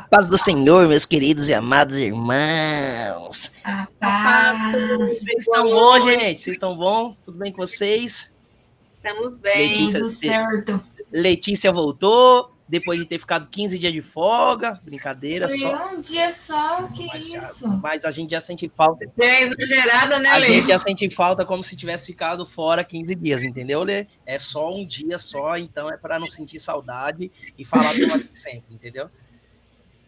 paz do Senhor, meus queridos e amados irmãos. A paz. Vocês estão bom, gente? Vocês estão bom? Tudo bem com vocês? Estamos bem. Letícia, Tudo certo. Letícia voltou, depois de ter ficado 15 dias de folga. Brincadeira Foi só. um dia só, que Mas, já- isso? mas a gente já sente falta. É exagerada, né, A Lê? gente já sente falta como se tivesse ficado fora 15 dias, entendeu, Lê? É só um dia só, então é para não sentir saudade e falar do sempre, entendeu?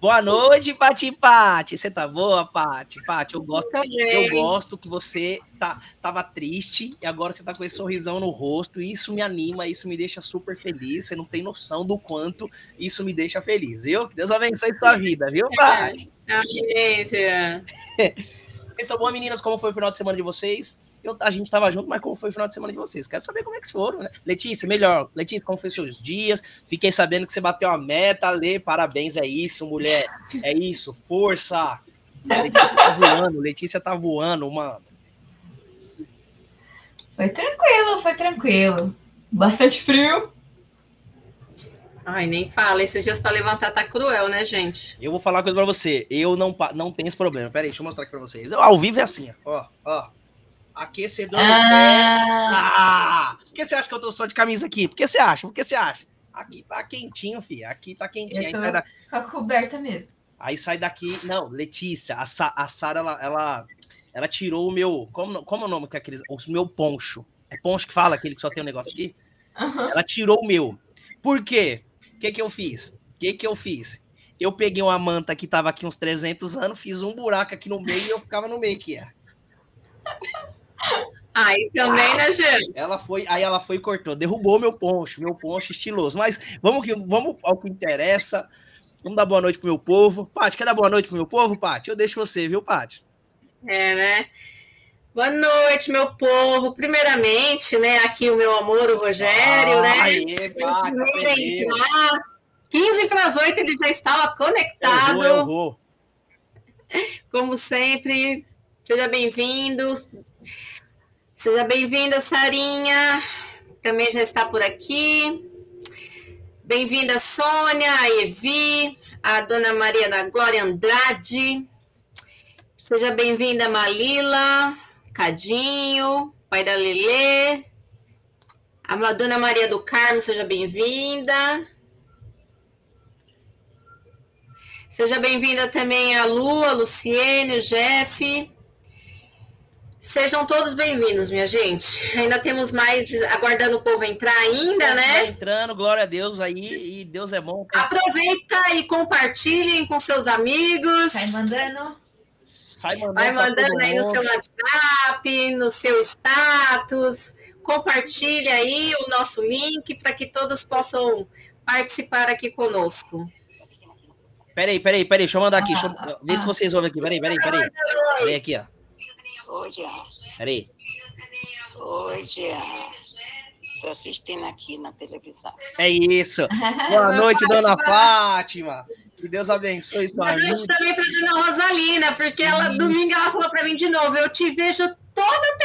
Boa noite, Pati Pati. Você tá boa, Pati? Pati, eu gosto, eu bem. gosto que você tá, tava triste e agora você tá com esse sorrisão no rosto. E isso me anima, isso me deixa super feliz. Você não tem noção do quanto isso me deixa feliz, viu? Que Deus abençoe sua vida, viu, Pati? Gente. Vocês estão bom, meninas? Como foi o final de semana de vocês? Eu- a gente tava junto, mas como foi o final de semana de vocês? Quero saber como é que foram, né? Letícia, melhor. Letícia, como foi seus dias? Fiquei sabendo que você bateu a meta, Lê, parabéns, é isso, mulher. É isso, força. Letícia tá voando, Letícia tá voando, mano. Foi tranquilo, foi tranquilo. Bastante frio. Ai, nem fala. Esses dias pra levantar tá cruel, né, gente? Eu vou falar uma coisa pra você. Eu não, não tenho esse problema. Pera aí, deixa eu mostrar aqui pra vocês. Eu, ao vivo é assim, ó. Ó, ó. Aquecedor no pé. Ah, Ah! Por que você acha que eu tô só de camisa aqui? Por que você acha? Por que você acha? Aqui tá quentinho, filho. Aqui tá quentinho. Eu tô- da- com a coberta mesmo. aí sai daqui. Não, Letícia, a, Sa... a Sara, ela, ela, ela tirou o meu. Como, como é o nome que é aqueles. O meu poncho. É poncho que fala, aquele que só tem um negócio aqui? Aham. Ela tirou o meu. Por quê? O que que eu fiz? O que que eu fiz? Eu peguei uma manta que tava aqui uns 300 anos, fiz um buraco aqui no meio e eu ficava no meio aqui, ó. Aí também, né, gente? Ela foi, aí ela foi e cortou, derrubou meu poncho, meu poncho estiloso. Mas vamos, que, vamos ao que interessa. Vamos dar boa noite pro meu povo. Paty, quer dar boa noite pro meu povo, Paty? Eu deixo você, viu, Paty? É, né? Boa noite, meu povo. Primeiramente, né, aqui o meu amor, o Rogério, né? Aê, Paty, Primeiro aprendeu. entrar. 15 para as 8 ele já estava conectado. Eu vou, eu vou. Como sempre, seja bem-vindo. Seja bem-vinda, Sarinha. Também já está por aqui. Bem-vinda, Sônia, a Evi, a Dona Maria da Glória Andrade. Seja bem-vinda, Malila, Cadinho, pai da Lelê. A Dona Maria do Carmo, seja bem-vinda. Seja bem-vinda também a Lu, a Luciene, o Jeff. Sejam todos bem-vindos, minha gente. Ainda temos mais aguardando o povo entrar ainda, né? entrando, glória a Deus aí, e Deus é bom. Aproveita e compartilhem com seus amigos. Sai mandando. Sai mandando, Vai mandando aí no seu WhatsApp, no seu status. Compartilhe aí o nosso link para que todos possam participar aqui conosco. Peraí, peraí, peraí, deixa eu mandar aqui. Ah, deixa eu- ah, Vê se ah. vocês ouvem aqui. Peraí, peraí, peraí. Peraí aqui, ó. Oi, Jean. Peraí. Oi, Jean. Estou assistindo aqui na televisão. É isso. Boa noite, dona Fátima. Que Deus abençoe sua Boa noite vida. também para dona Rosalina, porque ela Isso. domingo ela falou para mim de novo, eu te vejo toda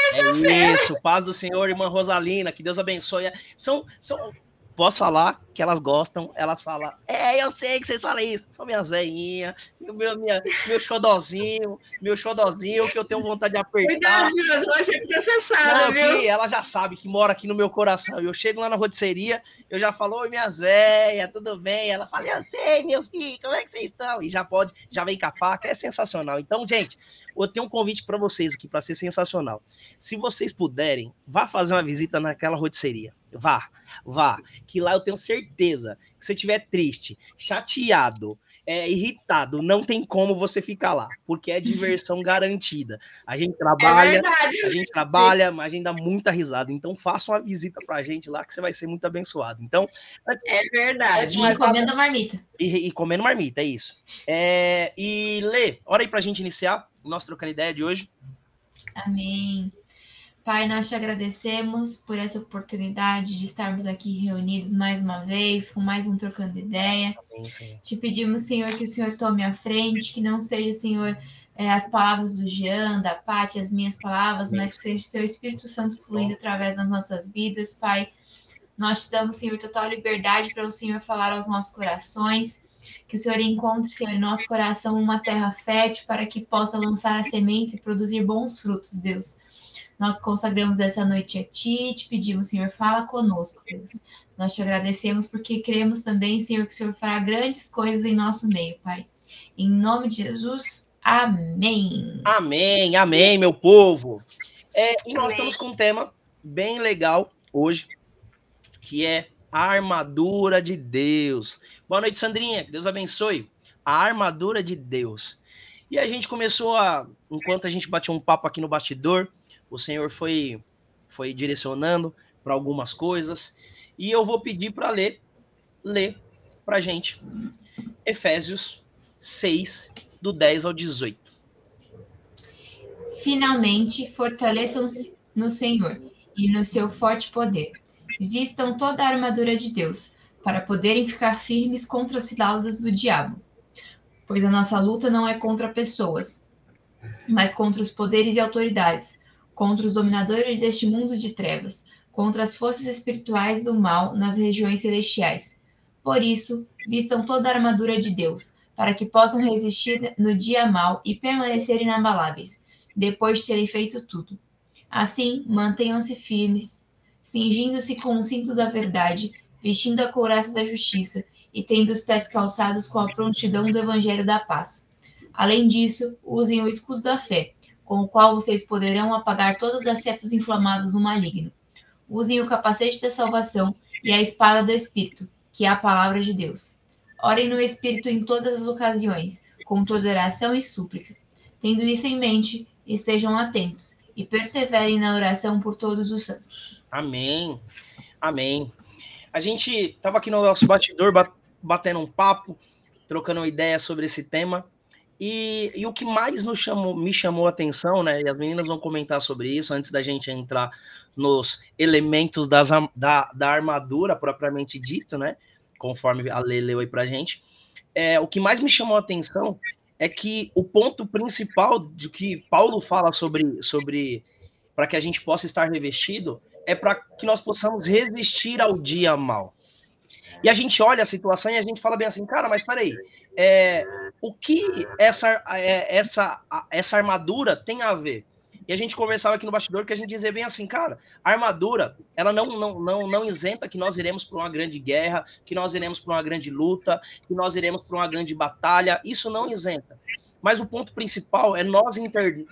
É isso. Paz do Senhor, irmã Rosalina. Que Deus abençoe. São, são. Posso falar que elas gostam, elas falam, é, eu sei que vocês falam isso, são minhas veinhas, meu, meu, minha, meu xodozinho, meu xodozinho, que eu tenho vontade de apertar. Cuidado, Deus, vai ser Não, processada, viu? que ela já sabe que mora aqui no meu coração. Eu chego lá na rotisseria, eu já falo, oi, minhas velhas, tudo bem? Ela fala, eu sei, meu filho, como é que vocês estão? E já pode, já vem com a faca, é sensacional. Então, gente, eu tenho um convite para vocês aqui, para ser sensacional. Se vocês puderem, vá fazer uma visita naquela rotisseria. Vá, vá. Que lá eu tenho certeza que se você estiver triste, chateado, é, irritado, não tem como você ficar lá, porque é diversão garantida. A gente É trabalha, verdade. a gente trabalha, mas a gente dá muita risada. Então, faça uma visita pra gente lá que você vai ser muito abençoado. Então, É verdade. E comendo a marmita. e, e comendo marmita, é isso. É, e Lê, hora aí pra gente iniciar o nosso trocando ideia de hoje. Amém. Pai, nós te agradecemos por essa oportunidade de estarmos aqui reunidos mais uma vez, com mais um Trocando Ideia. Amém. Te pedimos, Senhor, que o Senhor tome a frente, que não seja, Senhor, eh, as palavras do Jean, da Paty, as minhas palavras, Amém. mas que seja o seu Espírito Santo fluindo através das nossas vidas, Pai. Nós te damos, Senhor, total liberdade para o Senhor falar aos nossos corações. Que o Senhor encontre, Senhor, em nosso coração uma terra fértil para que possa lançar as sementes e produzir bons frutos, Deus. Nós consagramos essa noite a Ti e te pedimos, Senhor, fala conosco, Deus. Nós te agradecemos porque cremos também, Senhor, que o Senhor fará grandes coisas em nosso meio, Pai. Em nome de Jesus, amém. Amém, amém, meu povo. É, e nós amém. estamos com um tema bem legal hoje, que é a armadura de Deus. Boa noite, Sandrinha. Deus abençoe. A armadura de Deus. E a gente começou a, enquanto a gente batia um papo aqui no bastidor, o Senhor foi foi direcionando para algumas coisas, e eu vou pedir para ler ler para gente Efésios 6 do 10 ao 18. Finalmente, fortaleçam-se no Senhor e no seu forte poder Vistam toda a armadura de Deus, para poderem ficar firmes contra as ciladas do diabo. Pois a nossa luta não é contra pessoas, mas contra os poderes e autoridades, contra os dominadores deste mundo de trevas, contra as forças espirituais do mal nas regiões celestiais. Por isso, vistam toda a armadura de Deus, para que possam resistir no dia mal e permanecer inabaláveis, depois de terem feito tudo. Assim, mantenham-se firmes cingindo-se com o cinto da verdade, vestindo a couraça da justiça e tendo os pés calçados com a prontidão do evangelho da paz. Além disso, usem o escudo da fé, com o qual vocês poderão apagar todas as setas inflamadas do maligno. Usem o capacete da salvação e a espada do Espírito, que é a palavra de Deus. Orem no Espírito em todas as ocasiões, com toda oração e súplica. Tendo isso em mente, estejam atentos e perseverem na oração por todos os santos. Amém. Amém. A gente estava aqui no nosso batidor batendo um papo, trocando uma ideia sobre esse tema. E, e, o que mais nos chamou, me chamou a atenção, né? E as meninas vão comentar sobre isso antes da gente entrar nos elementos das, da, da armadura propriamente dito, né? Conforme a Lê leu aí pra gente. É, o que mais me chamou a atenção é que o ponto principal de que Paulo fala sobre, sobre para que a gente possa estar revestido é para que nós possamos resistir ao dia mal. E a gente olha a situação e a gente fala bem assim, cara, mas peraí, é, o que essa, é, essa, essa armadura tem a ver? E a gente conversava aqui no bastidor que a gente dizia bem assim, cara, a armadura, ela não, não, não, não isenta que nós iremos para uma grande guerra, que nós iremos para uma grande luta, que nós iremos para uma grande batalha, isso não isenta. Mas o ponto principal é nós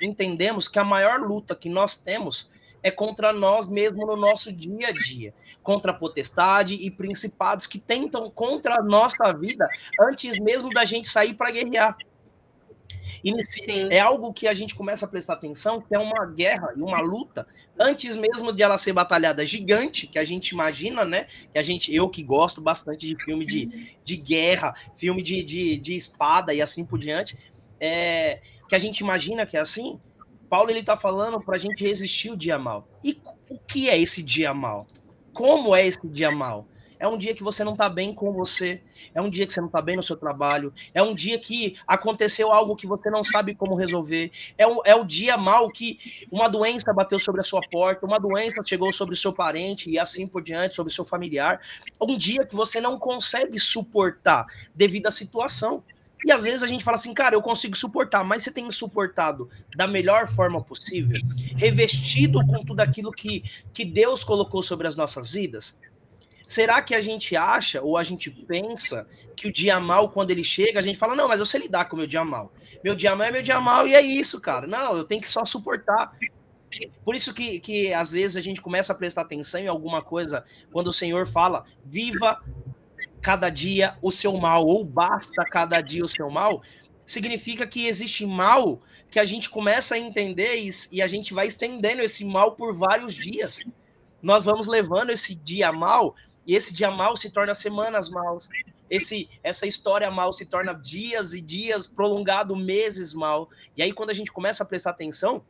entendemos que a maior luta que nós temos é contra nós mesmos no nosso dia a dia, contra a potestade e principados que tentam contra a nossa vida antes mesmo da gente sair para guerrear. E é algo que a gente começa a prestar atenção, que é uma guerra e uma luta antes mesmo de ela ser batalhada gigante, que a gente imagina, né? Que a gente, eu que gosto bastante de filme de, de guerra, filme de, de, de espada e assim por diante, é, que a gente imagina que é assim, Paulo ele está falando para a gente resistir o dia mal. E o que é esse dia mal? Como é esse dia mal? É um dia que você não está bem com você, é um dia que você não está bem no seu trabalho, é um dia que aconteceu algo que você não sabe como resolver, é, um, é o dia mal que uma doença bateu sobre a sua porta, uma doença chegou sobre o seu parente e assim por diante, sobre o seu familiar. Um dia que você não consegue suportar devido à situação. E às vezes a gente fala assim, cara, eu consigo suportar, mas você tem suportado da melhor forma possível, revestido com tudo aquilo que, que Deus colocou sobre as nossas vidas? Será que a gente acha ou a gente pensa que o dia mal, quando ele chega, a gente fala, não, mas eu sei lidar com o meu dia mal. Meu dia mal é meu dia mal e é isso, cara. Não, eu tenho que só suportar. Por isso que, que às vezes a gente começa a prestar atenção em alguma coisa quando o Senhor fala, viva cada dia o seu mal, ou basta cada dia o seu mal, significa que existe mal que a gente começa a entender e, e a gente vai estendendo esse mal por vários dias. Nós vamos levando esse dia mal, e esse dia mal se torna semanas maus. Esse, essa história mal se torna dias e dias, prolongado meses mal. E aí, quando a gente começa a prestar atenção,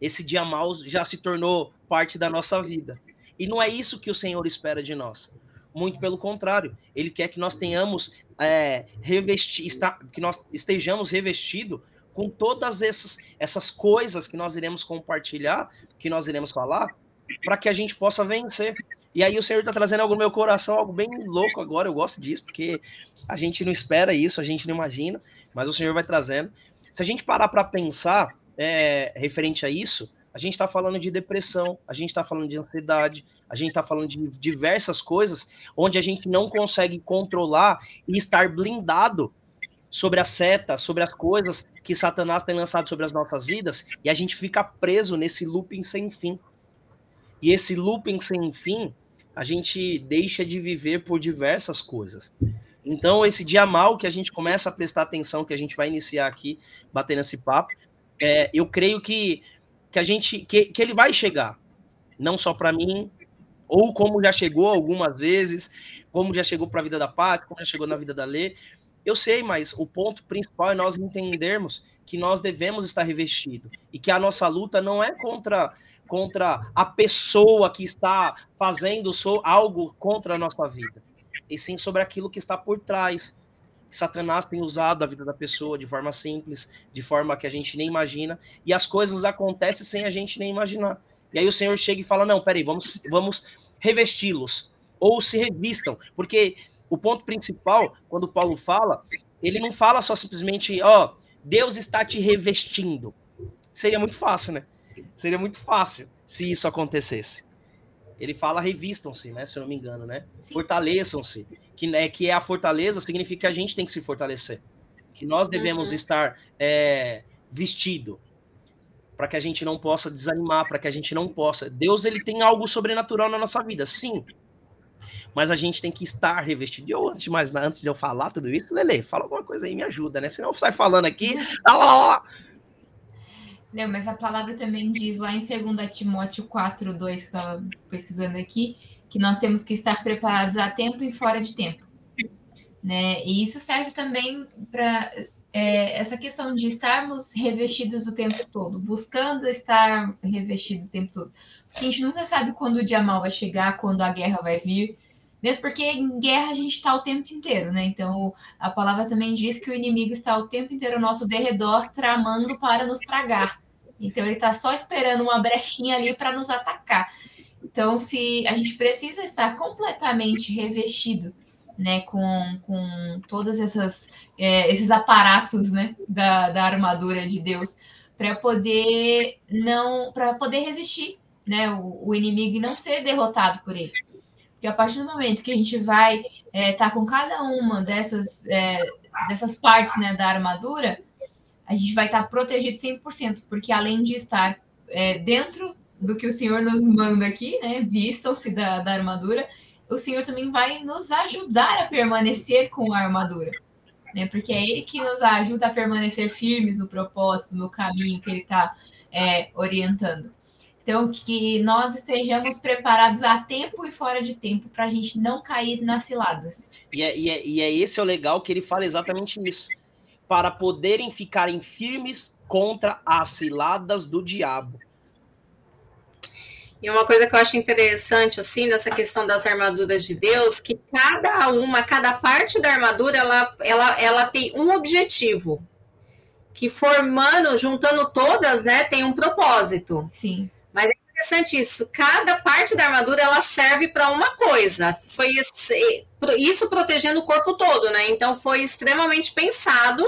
esse dia mal já se tornou parte da nossa vida. E não é isso que o Senhor espera de nós. Muito pelo contrário, ele quer que nós tenhamos é, revestir, está, que nós estejamos revestidos com todas essas, essas coisas que nós iremos compartilhar, que nós iremos falar, para que a gente possa vencer. E aí o Senhor está trazendo algo no meu coração, algo bem louco agora, eu gosto disso, porque a gente não espera isso, a gente não imagina, mas o Senhor vai trazendo. Se a gente parar para pensar é, referente a isso, a gente está falando de depressão, a gente está falando de ansiedade, a gente está falando de diversas coisas onde a gente não consegue controlar e estar blindado sobre a seta, sobre as coisas que Satanás tem lançado sobre as nossas vidas, e a gente fica preso nesse looping sem fim. E esse looping sem fim, a gente deixa de viver por diversas coisas. Então, esse dia mal que a gente começa a prestar atenção, que a gente vai iniciar aqui, batendo esse papo, é, eu creio que, que a gente que, que ele vai chegar, não só para mim, ou como já chegou algumas vezes, como já chegou para a vida da Paty, como já chegou na vida da Lê. Eu sei, mas o ponto principal é nós entendermos que nós devemos estar revestidos e que a nossa luta não é contra contra a pessoa que está fazendo algo contra a nossa vida, e sim sobre aquilo que está por trás. Satanás tem usado a vida da pessoa de forma simples, de forma que a gente nem imagina, e as coisas acontecem sem a gente nem imaginar. E aí o Senhor chega e fala: Não, peraí, vamos, vamos revesti-los, ou se revistam, porque o ponto principal, quando Paulo fala, ele não fala só simplesmente, ó, oh, Deus está te revestindo. Seria muito fácil, né? Seria muito fácil se isso acontecesse. Ele fala revistam-se, né? Se eu não me engano, né? Fortaleçam-se. Que, é, que é a fortaleza significa que a gente tem que se fortalecer. Que nós devemos uhum. estar é, vestido para que a gente não possa desanimar, para que a gente não possa. Deus ele tem algo sobrenatural na nossa vida, sim. Mas a gente tem que estar revestido. Eu, antes de mais antes de eu falar tudo isso, Lele, fala alguma coisa aí, me ajuda, né? Senão eu saio falando aqui. Não, mas a palavra também diz lá em 2 Timóteo 4, 2, que eu estava pesquisando aqui, que nós temos que estar preparados a tempo e fora de tempo. Né? E isso serve também para é, essa questão de estarmos revestidos o tempo todo, buscando estar revestidos o tempo todo. Porque a gente nunca sabe quando o dia mal vai chegar, quando a guerra vai vir. Mesmo porque em guerra a gente está o tempo inteiro, né? Então a palavra também diz que o inimigo está o tempo inteiro ao nosso derredor, tramando para nos tragar. Então ele está só esperando uma brechinha ali para nos atacar. Então, se a gente precisa estar completamente revestido, né, com, com todos essas, é, esses aparatos, né, da, da armadura de Deus, para poder não, para poder resistir, né, o, o, inimigo e não ser derrotado por ele. Porque a partir do momento que a gente vai estar é, tá com cada uma dessas, é, dessas partes, né, da armadura, a gente vai estar protegido 100%, porque além de estar é, dentro do que o Senhor nos manda aqui, né, vistam-se da, da armadura, o Senhor também vai nos ajudar a permanecer com a armadura, né, porque é Ele que nos ajuda a permanecer firmes no propósito, no caminho que Ele está é, orientando. Então, que nós estejamos preparados a tempo e fora de tempo para a gente não cair nas ciladas. E é, e, é, e é esse o legal que ele fala exatamente isso para poderem ficarem firmes contra as ciladas do diabo. E uma coisa que eu acho interessante, assim, nessa questão das armaduras de Deus, que cada uma, cada parte da armadura, ela, ela, ela tem um objetivo. Que formando, juntando todas, né, tem um propósito. Sim. Mas é interessante isso. Cada parte da armadura, ela serve para uma coisa. Foi esse, isso protegendo o corpo todo, né? Então foi extremamente pensado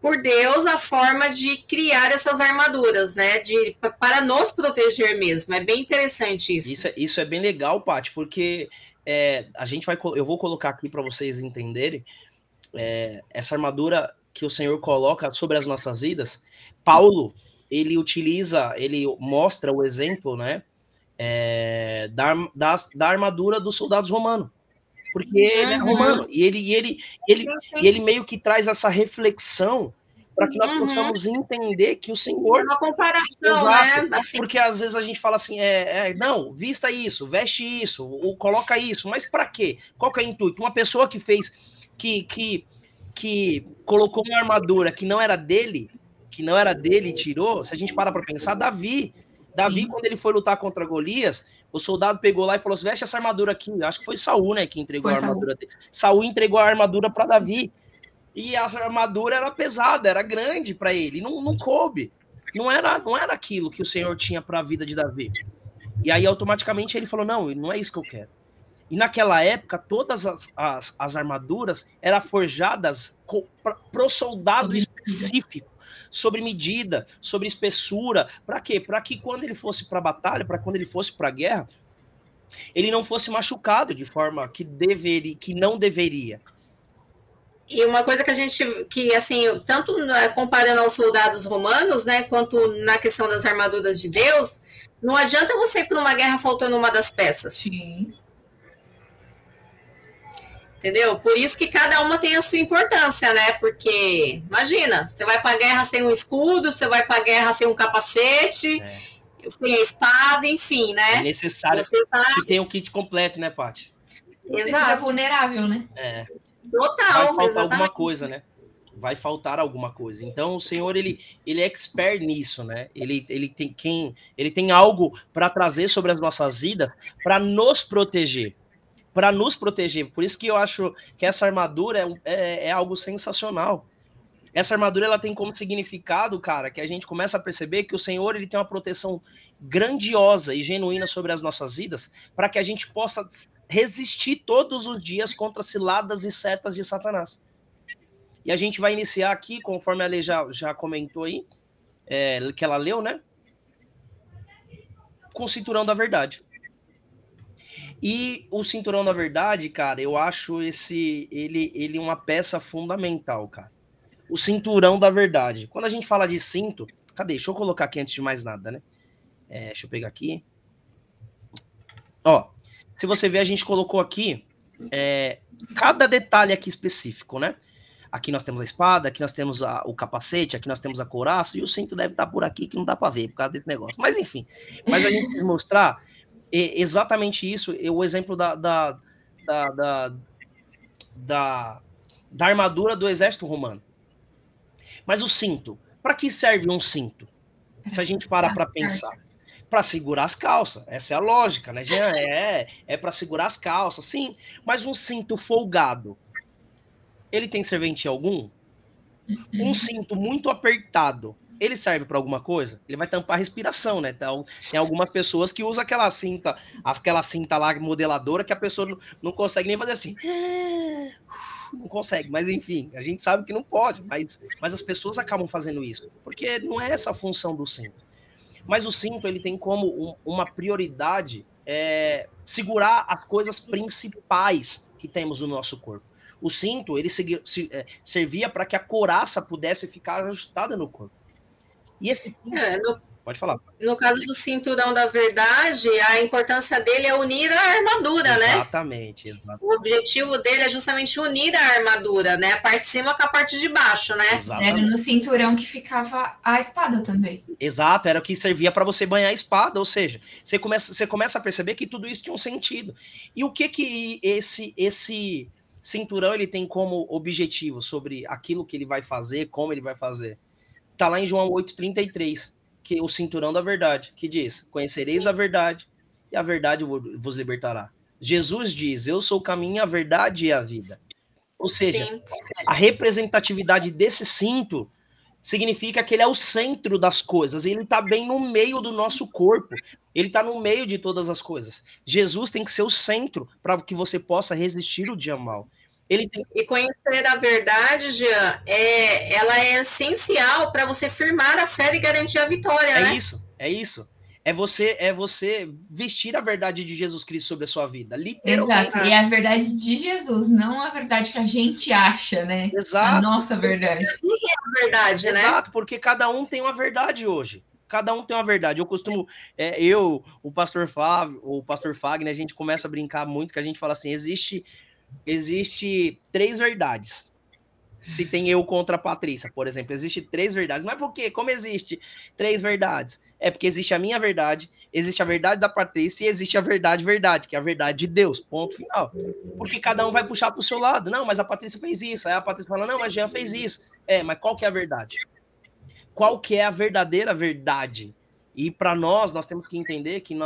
por Deus a forma de criar essas armaduras, né? De, para nos proteger mesmo. É bem interessante isso. Isso, é, isso é bem legal, Paty, porque é, a gente vai. Eu vou colocar aqui para vocês entenderem é, essa armadura que o Senhor coloca sobre as nossas vidas. Paulo, ele utiliza, ele mostra o exemplo, né? É, da, da, da armadura dos soldados romanos porque ele é romano e ele, e ele, ele, e ele meio que traz essa reflexão para que nós uhum. possamos entender que o Senhor. É uma comparação, né? Assim. Porque às vezes a gente fala assim, é, é não, vista isso, veste isso, ou coloca isso, mas para quê? Qual que é o intuito? Uma pessoa que fez, que, que, que colocou uma armadura que não era dele, que não era dele e tirou, se a gente para para pensar, Davi. Davi, Sim. quando ele foi lutar contra Golias, o soldado pegou lá e falou: veste essa armadura aqui. Acho que foi Saul, né, que entregou foi a armadura Saul. dele. Saul entregou a armadura para Davi. E a armadura era pesada, era grande para ele, não, não coube. Não era, não era aquilo que o Senhor tinha para a vida de Davi. E aí, automaticamente, ele falou: não, não é isso que eu quero. E naquela época, todas as, as, as armaduras eram forjadas para o soldado específico, sobre medida, sobre espessura. Para quê? Para que quando ele fosse para a batalha, para quando ele fosse para a guerra, ele não fosse machucado de forma que deveria, que não deveria. E uma coisa que a gente, que assim, tanto né, comparando aos soldados romanos, né, quanto na questão das armaduras de Deus, não adianta você ir para uma guerra faltando uma das peças. Sim. Entendeu? Por isso que cada uma tem a sua importância, né? Porque, imagina, você vai para a guerra sem um escudo, você vai para a guerra sem um capacete, é. sem a espada, enfim, né? É necessário tá... que tenha o um kit completo, né, Paty? Exato. Você vulnerável, né? É. Total, Vai faltar exatamente. alguma coisa, né? Vai faltar alguma coisa. Então o Senhor ele, ele é expert nisso, né? Ele, ele tem quem ele tem algo para trazer sobre as nossas vidas para nos proteger para nos proteger. Por isso que eu acho que essa armadura é, é, é, algo sensacional. Essa armadura ela tem como significado, cara, que a gente começa a perceber que o Senhor ele tem uma proteção grandiosa e genuína sobre as nossas vidas, para que a gente possa resistir todos os dias contra ciladas e setas de Satanás. E a gente vai iniciar aqui, conforme a Lei já, já comentou aí, é, que ela leu, né? Com o cinturão da verdade. E o cinturão da verdade, cara, eu acho esse ele ele uma peça fundamental, cara. O cinturão da verdade. Quando a gente fala de cinto, cadê? Deixa eu colocar aqui antes de mais nada, né? É, deixa eu pegar aqui. Ó, se você ver, a gente colocou aqui é, cada detalhe aqui específico, né? Aqui nós temos a espada, aqui nós temos a, o capacete, aqui nós temos a couraça, e o cinto deve estar por aqui, que não dá para ver por causa desse negócio. Mas enfim, mas a gente mostrar é exatamente isso, o exemplo da, da, da, da, da, armadura do exército romano. Mas o cinto, para que serve um cinto? Se a gente parar para pensar. Para segurar as calças, essa é a lógica, né? É, é para segurar as calças, sim. Mas um cinto folgado, ele tem serventia algum? Um cinto muito apertado, ele serve para alguma coisa? Ele vai tampar a respiração, né? Então, tem algumas pessoas que usam aquela cinta, aquela cinta lá modeladora que a pessoa não, consegue nem fazer assim. Não consegue, mas enfim, a gente sabe que não pode, mas, mas as pessoas acabam fazendo isso, porque não é essa a função do cinto. Mas o cinto, ele tem como um, uma prioridade é, segurar as coisas principais que temos no nosso corpo. O cinto, ele se, é, servia para que a coraça pudesse ficar ajustada no corpo. E esse é, no, Pode falar. No caso do cinturão da verdade, a importância dele é unir a armadura, exatamente, né? Exatamente, exatamente. O objetivo dele é justamente unir a armadura, né? A parte de cima com a parte de baixo, né? Exatamente. Era no cinturão que ficava a espada também. Exato, era o que servia para você banhar a espada, ou seja, você começa, você começa a perceber que tudo isso tinha um sentido. E o que que esse esse cinturão ele tem como objetivo sobre aquilo que ele vai fazer, como ele vai fazer? Tá lá em João 8,33, que o cinturão da verdade, que diz: Conhecereis a verdade, e a verdade vos libertará. Jesus diz: Eu sou o caminho, a verdade e a vida. Ou seja, Sim. a representatividade desse cinto significa que ele é o centro das coisas, ele está bem no meio do nosso corpo, ele está no meio de todas as coisas. Jesus tem que ser o centro para que você possa resistir o dia mal. Ele tem... E conhecer a verdade, Jean, é, ela é essencial para você firmar a fé e garantir a vitória, é né? isso, é isso. É você, é você vestir a verdade de Jesus Cristo sobre a sua vida, literalmente. Exato, e é a verdade de Jesus, não a verdade que a gente acha, né? Exato. A nossa verdade. Jesus é a verdade, né? Exato, porque cada um tem uma verdade hoje. Cada um tem uma verdade. Eu costumo, é, eu, o pastor Flávio, o pastor Fagner, a gente começa a brincar muito que a gente fala assim: existe existe três verdades. Se tem eu contra a Patrícia, por exemplo, existe três verdades. Mas por quê? Como existe três verdades? É porque existe a minha verdade, existe a verdade da Patrícia e existe a verdade verdade, que é a verdade de Deus. Ponto final. Porque cada um vai puxar para o seu lado. Não, mas a Patrícia fez isso. Aí a Patrícia fala, não, mas Jean fez isso. É, mas qual que é a verdade? Qual que é a verdadeira verdade? E para nós, nós temos que entender que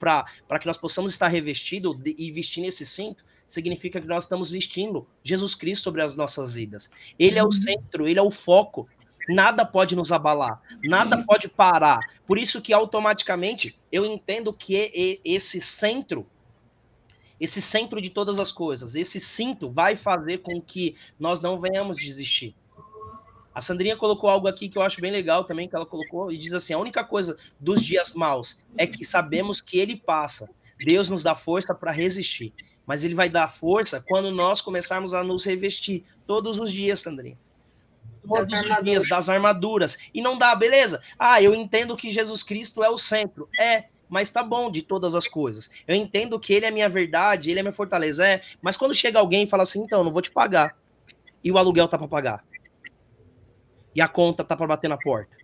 para que nós possamos estar revestidos e vestir esse cinto, significa que nós estamos vestindo Jesus Cristo sobre as nossas vidas. Ele é o uhum. centro, ele é o foco. Nada pode nos abalar, nada pode parar. Por isso que automaticamente eu entendo que esse centro, esse centro de todas as coisas, esse cinto vai fazer com que nós não venhamos desistir. A Sandrinha colocou algo aqui que eu acho bem legal também, que ela colocou, e diz assim: a única coisa dos dias maus é que sabemos que ele passa. Deus nos dá força para resistir. Mas ele vai dar força quando nós começarmos a nos revestir todos os dias, Sandrinha. Todos das os dias, das armaduras. E não dá, beleza? Ah, eu entendo que Jesus Cristo é o centro. É, mas tá bom de todas as coisas. Eu entendo que ele é minha verdade, ele é minha fortaleza. É, mas quando chega alguém e fala assim, então, não vou te pagar. E o aluguel tá para pagar e a conta tá para bater na porta.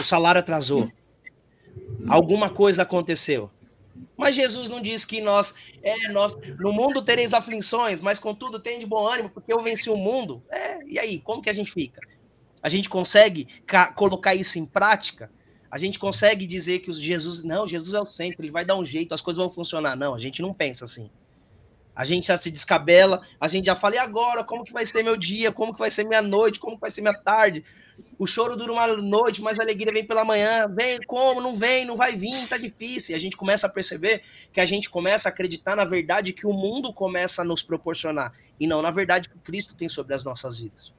O salário atrasou. Alguma coisa aconteceu. Mas Jesus não diz que nós, é, nós, no mundo tereis aflições, mas contudo tem de bom ânimo, porque eu venci o mundo. É, e aí, como que a gente fica? A gente consegue colocar isso em prática? A gente consegue dizer que Jesus, não, Jesus é o centro, ele vai dar um jeito, as coisas vão funcionar. Não, a gente não pensa assim. A gente já se descabela, a gente já fala, e agora? Como que vai ser meu dia? Como que vai ser minha noite? Como que vai ser minha tarde? O choro dura uma noite, mas a alegria vem pela manhã. Vem como? Não vem, não vai vir, tá difícil. E a gente começa a perceber que a gente começa a acreditar na verdade que o mundo começa a nos proporcionar, e não na verdade que Cristo tem sobre as nossas vidas.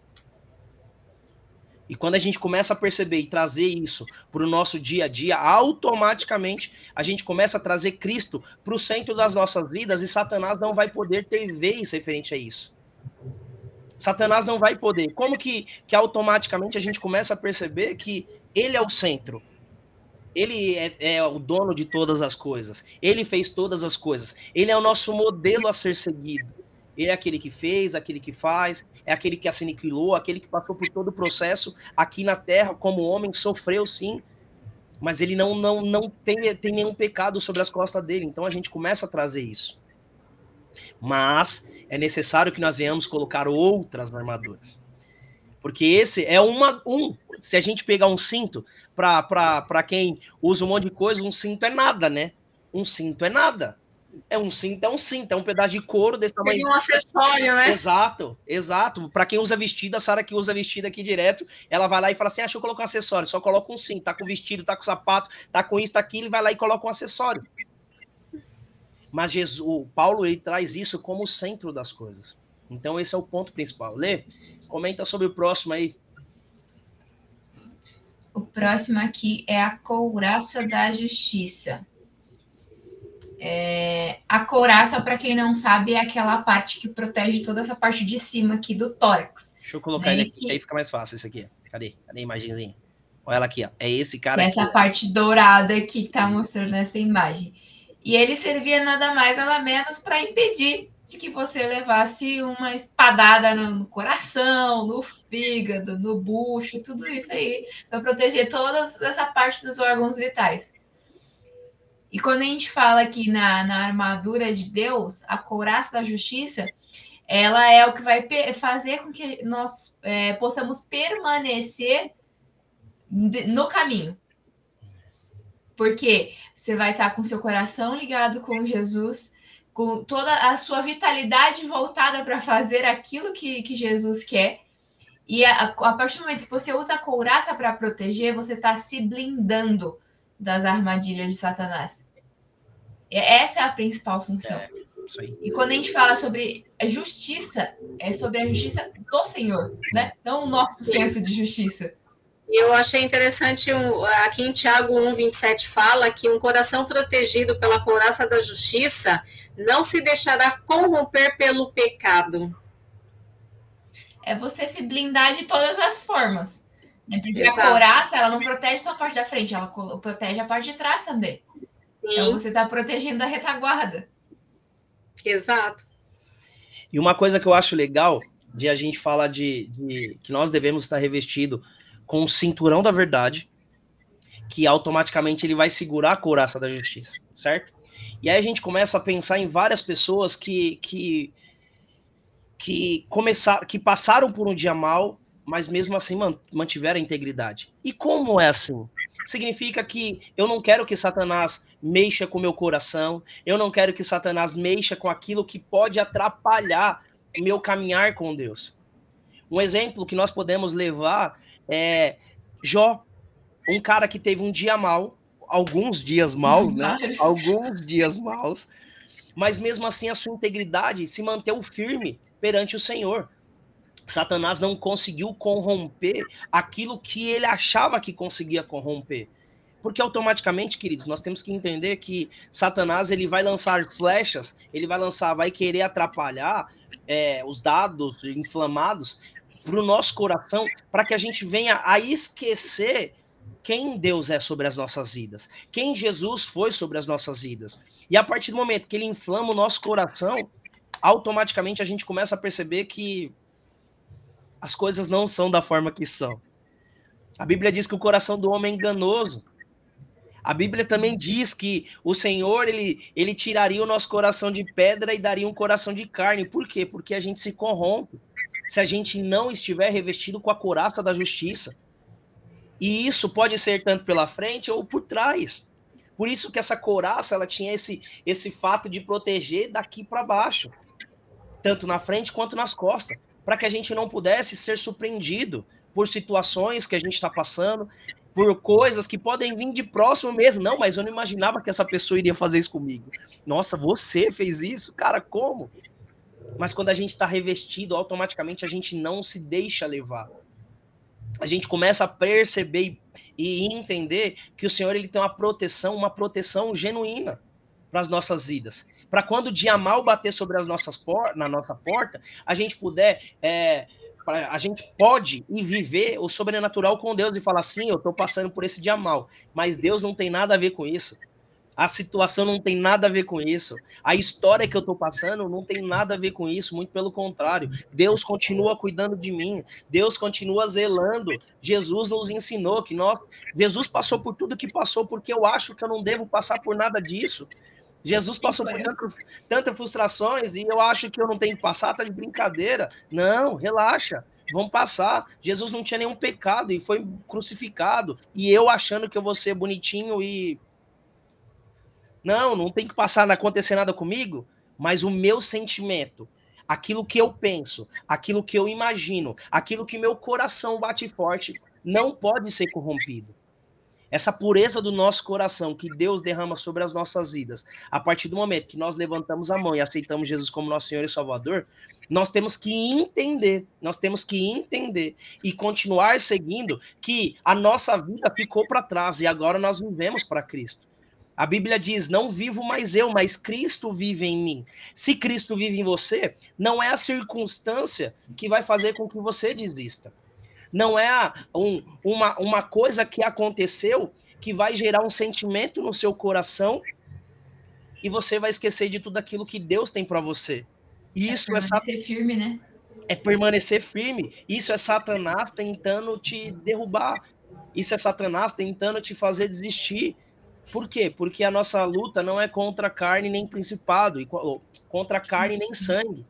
E quando a gente começa a perceber e trazer isso para o nosso dia a dia, automaticamente a gente começa a trazer Cristo para o centro das nossas vidas e Satanás não vai poder ter vez referente a isso. Satanás não vai poder. Como que, que automaticamente a gente começa a perceber que ele é o centro? Ele é, é, o dono de todas as coisas. Ele fez todas as coisas. Ele é o nosso modelo a ser seguido. Ele é aquele que fez, aquele que faz, é aquele que se aniquilou, aquele que passou por todo o processo aqui na terra, como homem, sofreu sim, mas ele não, não, não tem, tem nenhum pecado sobre as costas dele. Então a gente começa a trazer isso. Mas é necessário que nós venhamos colocar outras armaduras. Porque esse é uma, um. Se a gente pegar um cinto, para quem usa um monte de coisa, um cinto é nada, né? Um cinto é nada. É um cinto, é um cinto, é um pedaço de couro desse tamanho. Tem um acessório, né? Exato, exato. Para quem usa vestido, a Sara que usa vestido aqui direto, ela vai lá e fala assim: ah, deixa eu colocar um acessório. Só coloca um cinto, tá com vestido, tá com sapato, tá com isso, tá aquilo, e vai lá e coloca um acessório. Mas Jesus, o Paulo ele traz isso como o centro das coisas. Então esse é o ponto principal. Lê, comenta sobre o próximo aí. O próximo aqui é a couraça da justiça. É, a couraça, para quem não sabe, é aquela parte que protege toda essa parte de cima aqui do tórax. Deixa eu colocar né? ele aqui, que... aí fica mais fácil esse aqui. Cadê? Cadê a imagenzinha? Olha ela aqui, ó. É esse cara Essa aqui. parte dourada que tá mostrando nessa imagem. E ele servia nada mais, nada menos para impedir de que você levasse uma espadada no coração, no fígado, no bucho, tudo isso aí, para proteger toda essa parte dos órgãos vitais. E quando a gente fala aqui na, na armadura de Deus, a couraça da justiça, ela é o que vai fazer com que nós é, possamos permanecer no caminho. Porque você vai estar com seu coração ligado com Jesus, com toda a sua vitalidade voltada para fazer aquilo que, que Jesus quer. E a, a partir do momento que você usa a couraça para proteger, você está se blindando das armadilhas de Satanás. Essa é a principal função. É, e quando a gente fala sobre justiça, é sobre a justiça do Senhor, né? Não o nosso Sim. senso de justiça. Eu achei interessante, aqui em Tiago 1, 27 fala que um coração protegido pela couraça da justiça não se deixará corromper pelo pecado. É você se blindar de todas as formas. Né? Porque Exato. a couraça, ela não protege só a parte da frente, ela protege a parte de trás também. Sim. Então você está protegendo a retaguarda. Exato. E uma coisa que eu acho legal de a gente falar de, de que nós devemos estar revestido com o cinturão da verdade, que automaticamente ele vai segurar a couraça da justiça, certo? E aí a gente começa a pensar em várias pessoas que que que começaram, que passaram por um dia mal, mas mesmo assim mantiveram a integridade. E como é assim? Significa que eu não quero que Satanás mexa com meu coração, eu não quero que Satanás mexa com aquilo que pode atrapalhar meu caminhar com Deus. Um exemplo que nós podemos levar é Jó, um cara que teve um dia mal, alguns dias maus, né? Alguns dias maus, mas mesmo assim a sua integridade se manteve firme perante o Senhor. Satanás não conseguiu corromper aquilo que ele achava que conseguia corromper. Porque automaticamente, queridos, nós temos que entender que Satanás ele vai lançar flechas, ele vai lançar, vai querer atrapalhar é, os dados inflamados para o nosso coração, para que a gente venha a esquecer quem Deus é sobre as nossas vidas, quem Jesus foi sobre as nossas vidas. E a partir do momento que ele inflama o nosso coração, automaticamente a gente começa a perceber que as coisas não são da forma que são. A Bíblia diz que o coração do homem é enganoso. A Bíblia também diz que o Senhor ele, ele tiraria o nosso coração de pedra e daria um coração de carne. Por quê? Porque a gente se corrompe se a gente não estiver revestido com a couraça da justiça. E isso pode ser tanto pela frente ou por trás. Por isso que essa couraça ela tinha esse, esse fato de proteger daqui para baixo, tanto na frente quanto nas costas, para que a gente não pudesse ser surpreendido por situações que a gente está passando, por coisas que podem vir de próximo mesmo. Não, mas eu não imaginava que essa pessoa iria fazer isso comigo. Nossa, você fez isso? Cara, como? Mas quando a gente está revestido, automaticamente a gente não se deixa levar a gente começa a perceber e entender que o Senhor ele tem uma proteção, uma proteção genuína para as nossas vidas. Para quando o dia mal bater sobre as nossas por na nossa porta, a gente puder, é, a gente pode ir viver o sobrenatural com Deus e falar assim, eu estou passando por esse dia mal, mas Deus não tem nada a ver com isso. A situação não tem nada a ver com isso. A história que eu estou passando não tem nada a ver com isso, muito pelo contrário. Deus continua cuidando de mim. Deus continua zelando. Jesus nos ensinou que nós Jesus passou por tudo que passou porque eu acho que eu não devo passar por nada disso. Jesus passou por tantas tanta frustrações e eu acho que eu não tenho que passar, tá de brincadeira. Não, relaxa. Vamos passar. Jesus não tinha nenhum pecado e foi crucificado. E eu achando que eu vou ser bonitinho e não, não tem que passar, não acontecer nada comigo, mas o meu sentimento, aquilo que eu penso, aquilo que eu imagino, aquilo que meu coração bate forte, não pode ser corrompido. Essa pureza do nosso coração que Deus derrama sobre as nossas vidas, a partir do momento que nós levantamos a mão e aceitamos Jesus como nosso Senhor e Salvador, nós temos que entender, nós temos que entender e continuar seguindo que a nossa vida ficou para trás e agora nós vivemos para Cristo. A Bíblia diz: Não vivo mais eu, mas Cristo vive em mim. Se Cristo vive em você, não é a circunstância que vai fazer com que você desista. Não é um, uma, uma coisa que aconteceu que vai gerar um sentimento no seu coração e você vai esquecer de tudo aquilo que Deus tem para você. Isso é permanecer é firme, né? É permanecer firme. Isso é Satanás tentando te derrubar. Isso é Satanás tentando te fazer desistir. Por quê? Porque a nossa luta não é contra carne nem principado, e contra carne nem sangue.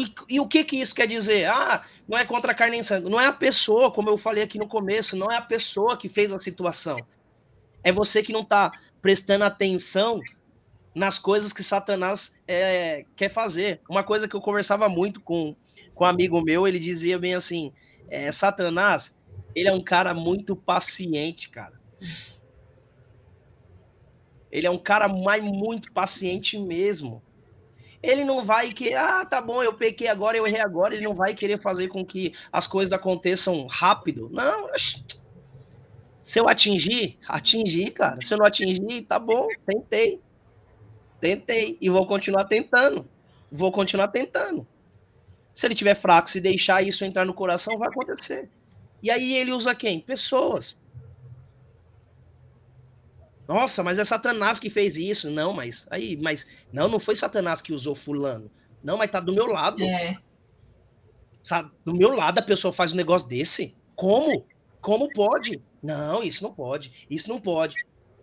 E, e, o que que isso quer dizer? Ah, não é contra carne nem sangue. Não é a pessoa, como eu falei aqui no começo, não é a pessoa que fez a situação. É você que não está prestando atenção nas coisas que Satanás é, quer fazer. Uma coisa que eu conversava muito com, com um amigo meu, ele dizia bem assim: é, Satanás, ele é um cara muito paciente, cara. Ele é um cara mais muito paciente mesmo. Ele não vai querer, ah, tá bom, eu pequei agora, eu errei agora. Ele não vai querer fazer com que as coisas aconteçam rápido. Não, se eu atingir, atingir, cara. Se eu não atingir, tá bom, tentei. Tentei. E vou continuar tentando. Vou continuar tentando. Se ele tiver fraco, se deixar isso entrar no coração, vai acontecer. E aí ele usa quem? Pessoas. Nossa, mas é Satanás que fez isso. Não, mas aí, mas não, não foi Satanás que usou fulano. Não, mas tá do meu lado. É. Sabe, do meu lado a pessoa faz um negócio desse? Como? Como pode? Não, isso não pode. Isso não pode.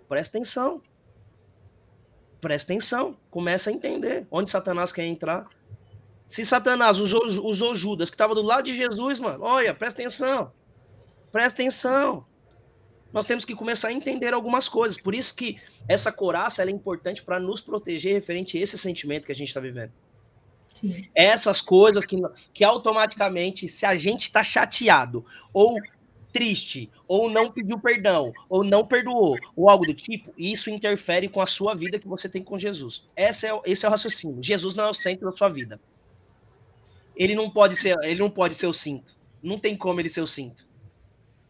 Presta atenção. Presta atenção. Começa a entender onde Satanás quer entrar. Se Satanás usou, usou Judas, que estava do lado de Jesus, mano, olha, presta atenção. Presta atenção nós temos que começar a entender algumas coisas. Por isso que essa coraça é importante para nos proteger referente a esse sentimento que a gente está vivendo. Sim. Essas coisas que, que automaticamente, se a gente está chateado ou triste, ou não pediu perdão, ou não perdoou, ou algo do tipo, isso interfere com a sua vida que você tem com Jesus. Esse é, esse é o raciocínio. Jesus não é o centro da sua vida. Ele não pode ser, ele não pode ser o cinto. Não tem como ele ser o cinto.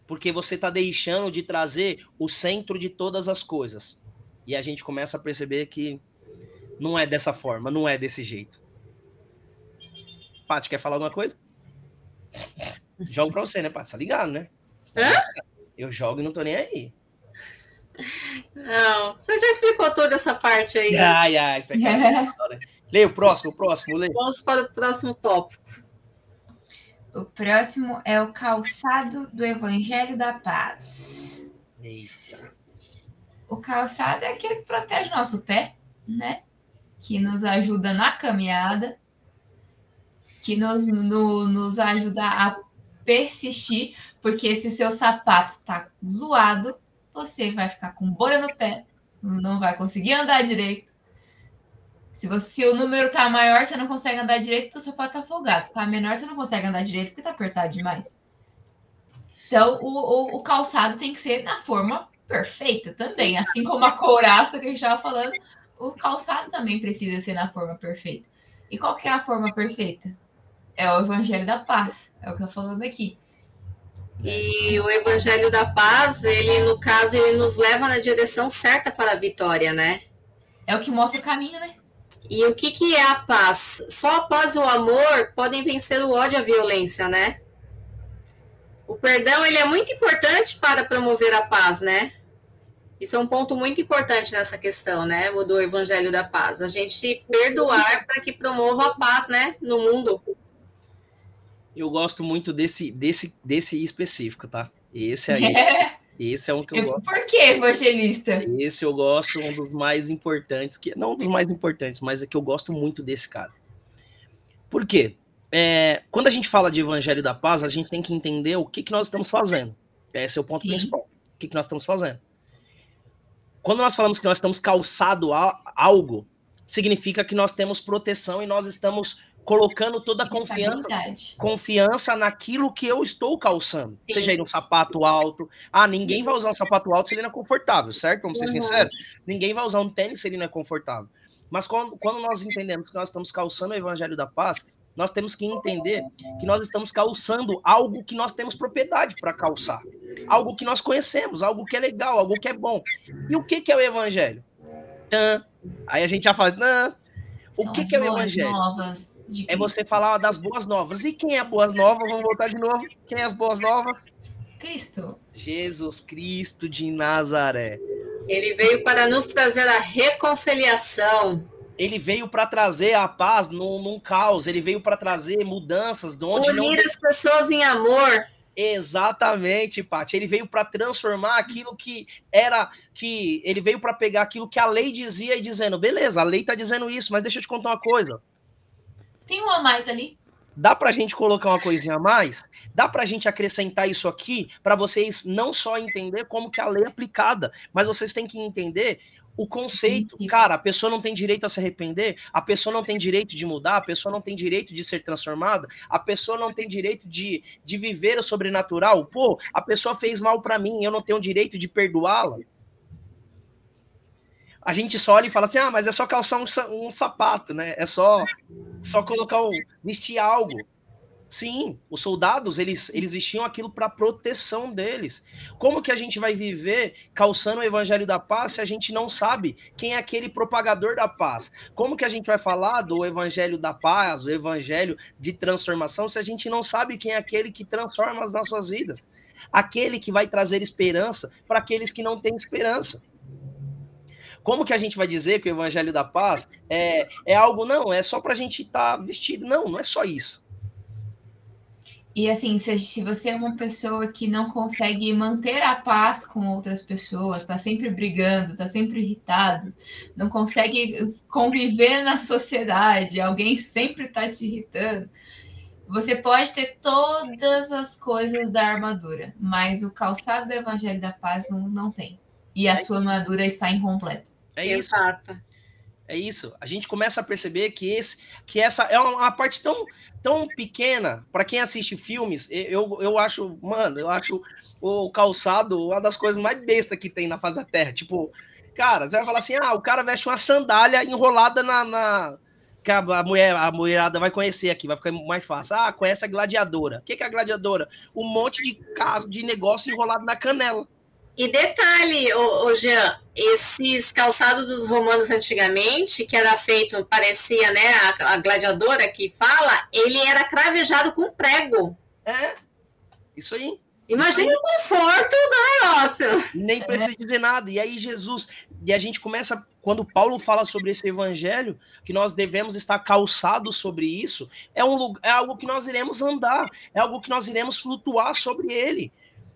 Porque você está deixando de trazer o centro de todas as coisas. E a gente começa a perceber que não é dessa forma, não é desse jeito. Paty, quer falar alguma coisa? Jogo pra você, né, Paty? Tá ligado, né? Tá eu jogo e não tô nem aí. Não, você já explicou toda essa parte aí. Né? Ai, ai, isso aqui é Leia o próximo, o próximo, leia. Vamos para o próximo tópico. O próximo é o calçado do Evangelho da Paz. Eita. O calçado é aquele que protege nosso pé, né? Que nos ajuda na caminhada, que nos, no, nos ajuda a persistir, porque se o seu sapato está zoado, você vai ficar com bolha no pé, não vai conseguir andar direito. Se, você, se o número está maior, você não consegue andar direito porque o sapato está folgado. Se está menor, você não consegue andar direito porque está apertado demais. Então, o, o, o, calçado tem que ser na forma perfeita também. Assim como a couraça que a gente estava falando, o calçado também precisa ser na forma perfeita. E qual que é a forma perfeita? É o Evangelho da Paz, é o que eu falando aqui. E o Evangelho da Paz, ele, no caso, ele nos leva na direção certa para a vitória, né? É o que mostra o caminho, né? E o que, que é a paz? Só a paz e o amor podem vencer o ódio e a violência, né? O perdão, ele é muito importante para promover a paz, né? Isso é um ponto muito importante nessa questão, né? O do Evangelho da Paz. A gente perdoar para que promova a paz, né? No mundo eu gosto muito desse, desse, desse específico, tá? Esse aí. É. Esse é um que eu gosto. Por que evangelista? Esse eu gosto, um dos mais importantes, que não um dos mais importantes, mas é que eu gosto muito desse cara. Por quê? É, quando a gente fala de evangelho da paz, a gente tem que entender o que, que nós estamos fazendo. Esse é o ponto Sim. principal. O que, que nós estamos fazendo? Quando nós falamos que nós estamos calçado a algo, significa que nós temos proteção e nós estamos colocando toda a confiança, confiança naquilo que eu estou calçando. Sim. Seja aí um sapato alto. Ah, ninguém vai usar um sapato alto se ele não é confortável, certo? Vamos ser uhum. sinceros. Ninguém vai usar um tênis se ele não é confortável. Mas quando, quando nós entendemos que nós estamos calçando o evangelho da paz, nós temos que entender que nós estamos calçando algo que nós temos propriedade para calçar. Algo que nós conhecemos, algo que é legal, algo que é bom. E o que, que é o evangelho? Tã. Aí a gente já fala, Tã. o que, que é o evangelho? Novas é você falar das boas novas. E quem é boas novas? Vamos voltar de novo. Quem é as boas novas? Cristo. Jesus Cristo de Nazaré. Ele veio para nos trazer a reconciliação. Ele veio para trazer a paz num, num caos. Ele veio para trazer mudanças de onde Unir não... as pessoas em amor. Exatamente, Paty. Ele veio para transformar aquilo que era que ele veio para pegar aquilo que a lei dizia e dizendo, beleza, a lei está dizendo isso, mas deixa eu te contar uma coisa. Tem um a mais ali. Dá pra gente colocar uma coisinha a mais? Dá pra gente acrescentar isso aqui para vocês não só entender como que a lei é aplicada, mas vocês têm que entender o conceito. Cara, a pessoa não tem direito a se arrepender, a pessoa não tem direito de mudar, a pessoa não tem direito de ser transformada, a pessoa não tem direito de, de viver o sobrenatural. Pô, a pessoa fez mal para mim, eu não tenho direito de perdoá-la a gente só olha e fala assim: ah, mas é só calçar um, um sapato, né? É só, só colocar um, vestir algo. Sim, os soldados eles, eles vestiam aquilo para proteção deles. Como que a gente vai viver calçando o evangelho da paz se a gente não sabe quem é aquele propagador da paz? Como que a gente vai falar do evangelho da paz, o evangelho de transformação, se a gente não sabe quem é aquele que transforma as nossas vidas? Aquele que vai trazer esperança para aqueles que não têm esperança. Como que a gente vai dizer que o evangelho da paz é, é algo, não, é só para a gente estar tá vestido? Não, não é só isso. E assim, se, se, você é uma pessoa que não consegue manter a paz com outras pessoas, está sempre brigando, está sempre irritado, não consegue conviver na sociedade, alguém sempre está te irritando, você pode ter todas as coisas da armadura, mas o calçado do Evangelho da Paz não, não tem. E a sua armadura está incompleta. É isso. Exato. É isso. A gente começa a perceber que, esse, que essa é uma parte tão, tão pequena. Para quem assiste filmes, eu, eu acho, mano, eu acho o calçado uma das coisas mais bestas que tem na face da Terra. Tipo, cara, você vai falar assim: ah, o cara veste uma sandália enrolada na. na que a, mulher, a mulherada vai conhecer aqui, vai ficar mais fácil. Ah, conhece a gladiadora. O que, que é a gladiadora? Um monte de caso de negócio enrolado na canela. E detalhe, ô, ô Jean, esses calçados dos romanos antigamente, que era feito, parecia, né, a, a, gladiadora que fala, ele era cravejado com prego. É, isso aí. Imagina o conforto do negócio. Nem precisa dizer nada. E aí Jesus, e a gente começa, quando Paulo fala sobre esse evangelho, que nós devemos estar calçados sobre isso, é, um, é algo que nós iremos andar, é algo que nós iremos flutuar sobre ele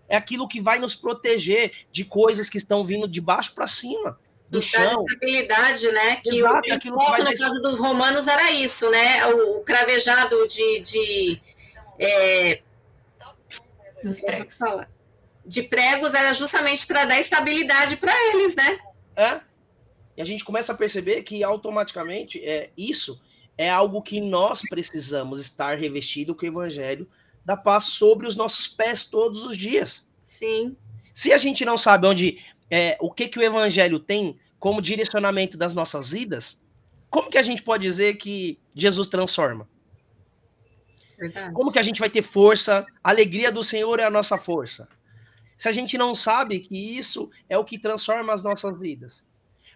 é aquilo que vai nos proteger de coisas que estão vindo de baixo para cima. Do chão. estabilidade, né? Que Exato, o aquilo que vai no caso dos romanos era isso, né? O, o cravejado de, de é, dos pregos. De pregos era justamente para dar estabilidade para eles, né? É. E a gente começa a perceber que automaticamente é isso é algo que nós precisamos estar revestido com o evangelho da paz sobre os nossos pés todos os dias. Sim. Se a gente não sabe onde é, o que que o evangelho tem como direcionamento das nossas vidas, como que a gente pode dizer que Jesus transforma? Verdade. Como que a gente vai ter força? A alegria do Senhor é a nossa força. Se a gente não sabe que isso é o que transforma as nossas vidas,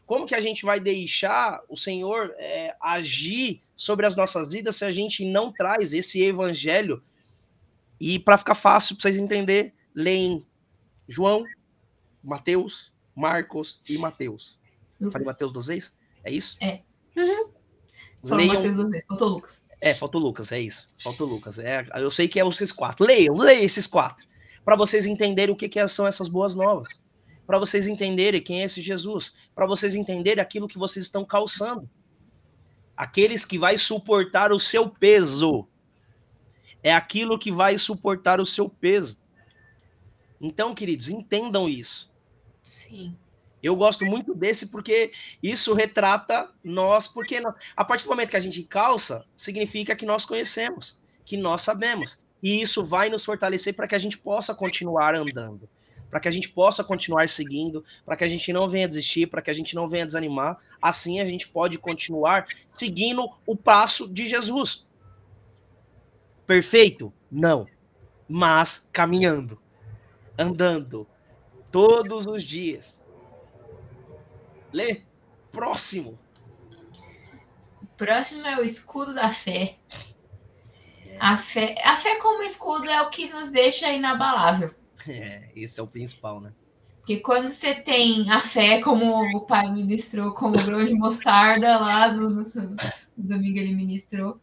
como que a gente vai deixar o Senhor é, agir sobre as nossas vidas se a gente não traz esse evangelho e para ficar fácil para vocês entenderem, leem João, Mateus, Marcos e Mateus. Lucas. Falei Mateus duas vezes? É isso? É. Uhum. Leiam... Mateus duas vezes, faltou Lucas. É, faltou Lucas, é isso. Faltou Lucas. É, eu sei que é esses quatro. Leiam, leiam esses quatro. Para vocês entenderem o que, que são essas boas novas. Para vocês entenderem quem é esse Jesus. Para vocês entenderem aquilo que vocês estão calçando. Aqueles que vai suportar o seu peso é aquilo que vai suportar o seu peso. Então, queridos, entendam isso. Sim. Eu gosto muito desse porque isso retrata nós, porque a partir do momento que a gente calça, significa que nós conhecemos, que nós sabemos. E isso vai nos fortalecer para que a gente possa continuar andando, para que a gente possa continuar seguindo, para que a gente não venha desistir, para que a gente não venha desanimar. Assim a gente pode continuar seguindo o passo de Jesus. Perfeito? Não. Mas caminhando, andando, todos os dias. Lê. Próximo. Próximo é o escudo da fé. A fé, a fé como escudo é o que nos deixa inabalável. É, isso é o principal, né? Porque quando você tem a fé, como o pai ministrou, como o grão de mostarda lá no, no, no domingo ele ministrou,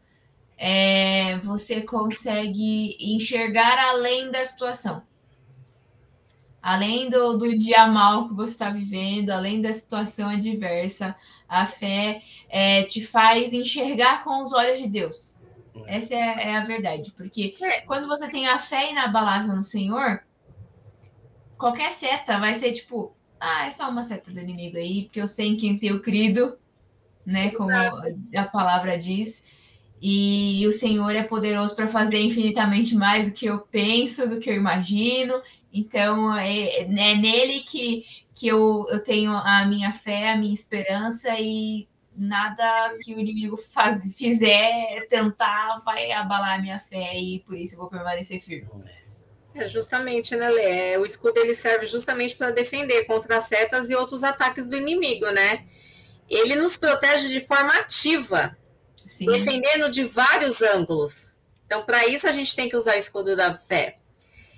é, você consegue enxergar além da situação. Além do, do dia mal que você está vivendo, além da situação adversa, a fé é, te faz enxergar com os olhos de Deus. Essa é, é a verdade. Porque é. quando você tem a fé inabalável no Senhor, qualquer seta vai ser tipo, ah, é só uma seta do inimigo aí, porque eu sei em quem tenho crido, né? Como a palavra diz. E o Senhor é poderoso para fazer infinitamente mais do que eu penso, do que eu imagino. Então, é, é nele que, que eu, eu tenho a minha fé, a minha esperança, e nada que o inimigo faz, fizer, tentar, vai abalar a minha fé, e por isso eu vou permanecer firme. É justamente, né, Lê? É, o escudo ele serve justamente para defender contra as setas e outros ataques do inimigo, né? Ele nos protege de forma ativa Sim. defendendo de vários ângulos. Então, para isso, a gente tem que usar o escudo da fé.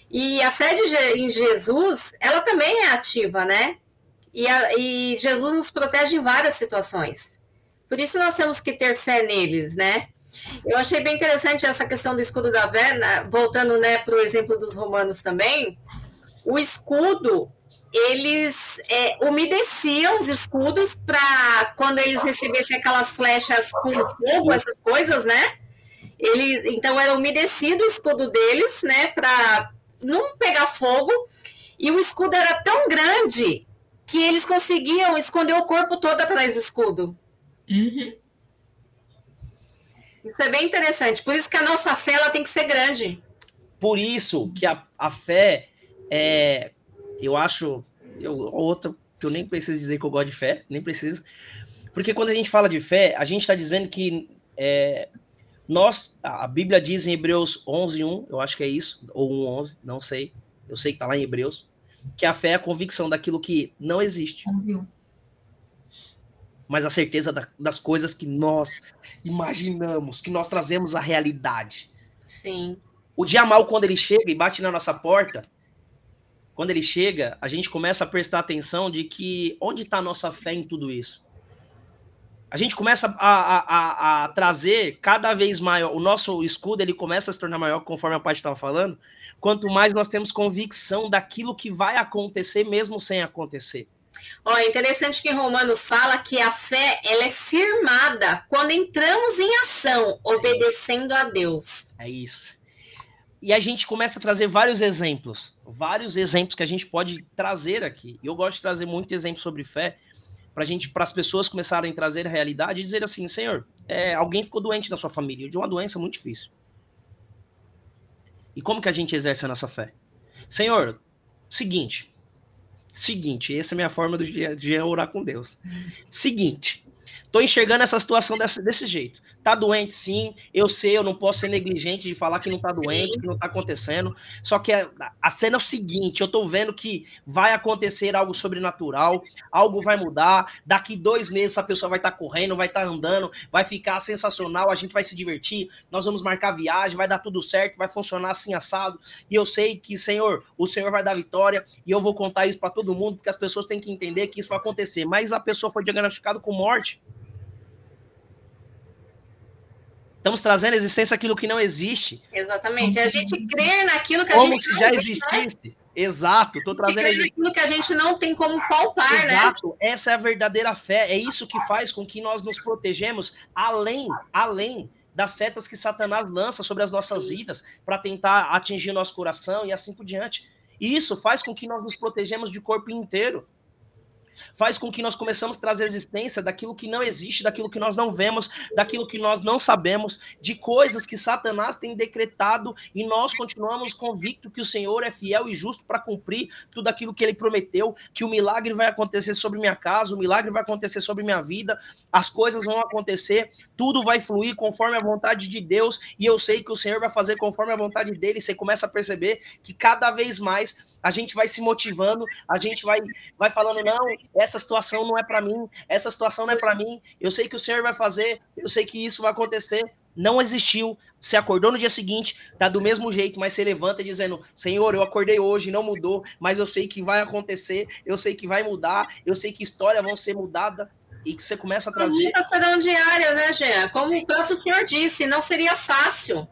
E a fé de, em Jesus, ela também é ativa, né? E, a, e Jesus nos protege em várias situações. Por isso, nós temos que ter fé neles, né? Eu achei bem interessante essa questão do escudo da fé, voltando né, para o exemplo dos romanos também. O escudo, eles é, umedeciam os escudos para quando eles recebessem aquelas flechas com fogo, essas coisas, né? Eles, então era umedecido o escudo deles, né? Para não pegar fogo. E o escudo era tão grande que eles conseguiam esconder o corpo todo atrás do escudo. Uhum. Isso é bem interessante. Por isso que a nossa fé ela tem que ser grande. Por isso que a, a fé é. Eu acho. Eu, outro que eu nem preciso dizer que eu gosto de fé, nem preciso. Porque quando a gente fala de fé, a gente está dizendo que é, nós, a Bíblia diz em Hebreus 11, 1, eu acho que é isso, ou 1, 11, não sei, eu sei que está lá em Hebreus, que a fé é a convicção daquilo que não existe. 11, 1. Mas a certeza da, das coisas que nós imaginamos, que nós trazemos à realidade. Sim. O dia mal, quando ele chega e bate na nossa porta, quando ele chega, a gente começa a prestar atenção de que onde está a nossa fé em tudo isso? A gente começa a, a, a, trazer cada vez maior, o nosso escudo ele começa a se tornar maior, conforme a parte estava falando, quanto mais nós temos convicção daquilo que vai acontecer, mesmo sem acontecer. Ó, é interessante que Romanos fala que a fé ela é firmada quando entramos em ação, obedecendo a Deus. É isso. E a gente começa a trazer vários exemplos, vários exemplos que a gente pode trazer aqui. Eu gosto de trazer muito exemplo sobre fé, para gente, para as pessoas começarem a trazer a realidade e dizer assim, Senhor, é, alguém ficou doente na sua família, de uma doença muito difícil. E como que a gente exerce a nossa fé? Senhor, seguinte, seguinte, essa é a minha forma de, de orar com Deus. Seguinte, Tô enxergando essa situação desse, desse jeito. Tá doente, sim. Eu sei, eu não posso ser negligente de falar que não tá doente, sim. que não tá acontecendo. Só que a, a, cena é o seguinte: eu tô vendo que vai acontecer algo sobrenatural, algo vai mudar. Daqui dois meses a pessoa vai estar tá correndo, vai estar tá andando, vai ficar sensacional, a gente vai se divertir, nós vamos marcar viagem, vai dar tudo certo, vai funcionar assim assado. E eu sei que, Senhor, o Senhor vai dar vitória, e eu vou contar isso para todo mundo, porque as pessoas têm que entender que isso vai acontecer. Mas a pessoa foi diagnosticada com morte. Estamos trazendo à existência aquilo que não existe. Exatamente. A gente crê naquilo que como a gente. Como se já existisse. Né? Exato, estou trazendo aquilo que a gente não tem como palpar, Exato. né? Exato, essa é a verdadeira fé. É isso que faz com que nós nos protegemos além, além das setas que Satanás lança sobre as nossas vidas para tentar atingir nosso coração e assim por diante. E isso faz com que nós nos protegemos de corpo inteiro faz com que nós começamos a trazer existência daquilo que não existe, daquilo que nós não vemos, daquilo que nós não sabemos, de coisas que Satanás tem decretado e nós continuamos convictos que o Senhor é fiel e justo para cumprir tudo aquilo que ele prometeu, que o milagre vai acontecer sobre minha casa, o milagre vai acontecer sobre minha vida, as coisas vão acontecer, tudo vai fluir conforme a vontade de Deus e eu sei que o Senhor vai fazer conforme a vontade dele. Você começa a perceber que cada vez mais a gente vai se motivando, a gente vai, vai falando, não, essa situação não é para mim, essa situação não é para mim, eu sei que o Senhor vai fazer, eu sei que isso vai acontecer. Não existiu. Você acordou no dia seguinte, tá do mesmo jeito, mas você levanta dizendo: Senhor, eu acordei hoje, não mudou, mas eu sei que vai acontecer, eu sei que vai mudar, eu sei que histórias vão ser mudadas e que você começa a trazer. As serão diárias, né, Jean? Como o próprio senhor disse, não seria fácil.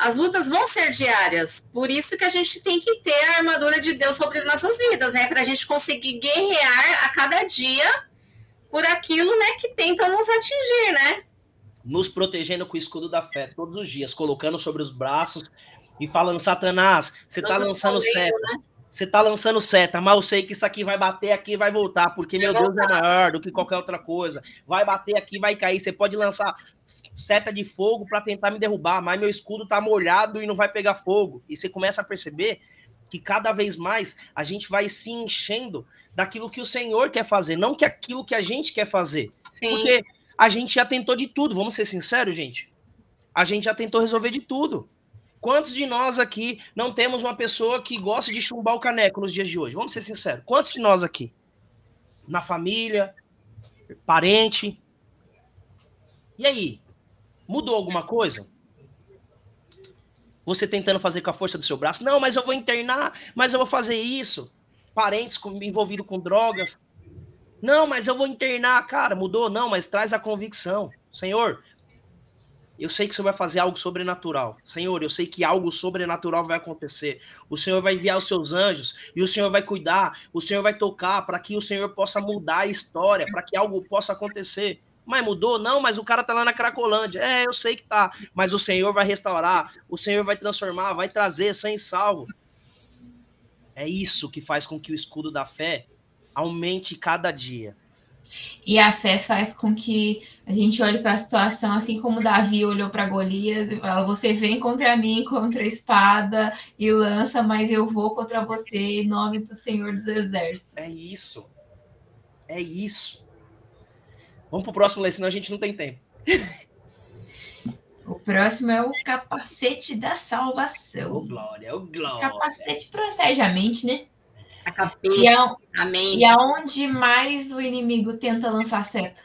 As lutas vão ser diárias, por isso que a gente tem que ter a armadura de Deus sobre nossas vidas, né? Para a gente conseguir guerrear a cada dia por aquilo, né, que tentam nos atingir, né? Nos protegendo com o escudo da fé todos os dias, colocando sobre os braços e falando: Satanás, você está lançando seta. Né? Você tá lançando seta, mas eu sei que isso aqui vai bater aqui e vai voltar, porque meu Deus é maior do que qualquer outra coisa. Vai bater aqui, vai cair. Você pode lançar seta de fogo para tentar me derrubar, mas meu escudo tá molhado e não vai pegar fogo. E você começa a perceber que cada vez mais a gente vai se enchendo daquilo que o Senhor quer fazer, não que aquilo que a gente quer fazer. Sim. Porque a gente já tentou de tudo, vamos ser sinceros, gente. A gente já tentou resolver de tudo. Quantos de nós aqui não temos uma pessoa que gosta de chumbar o caneco nos dias de hoje? Vamos ser sinceros. Quantos de nós aqui? Na família, parente. E aí? Mudou alguma coisa? Você tentando fazer com a força do seu braço? Não, mas eu vou internar, mas eu vou fazer isso. Parentes envolvidos com drogas. Não, mas eu vou internar, cara. Mudou? Não, mas traz a convicção. Senhor, eu sei que o Senhor vai fazer algo sobrenatural. Senhor, eu sei que algo sobrenatural vai acontecer. O Senhor vai enviar os seus anjos e o Senhor vai cuidar, o Senhor vai tocar para que o Senhor possa mudar a história, para que algo possa acontecer. Mas mudou? Não, mas o cara tá lá na Cracolândia. É, eu sei que tá. Mas o Senhor vai restaurar, o Senhor vai transformar, vai trazer sem salvo. É isso que faz com que o escudo da fé aumente cada dia. E a fé faz com que a gente olhe para a situação assim como Davi olhou para Golias e fala: Você vem contra mim, contra a espada e lança, mas eu vou contra você em nome do Senhor dos Exércitos. É isso. É isso. Vamos pro próximo, Lê, senão a gente não tem tempo. O próximo é o capacete da salvação. Ô, glória, ô, glória. O capacete protege a mente, né? A cabeça, E, a, a mente. e aonde mais o inimigo tenta lançar seta?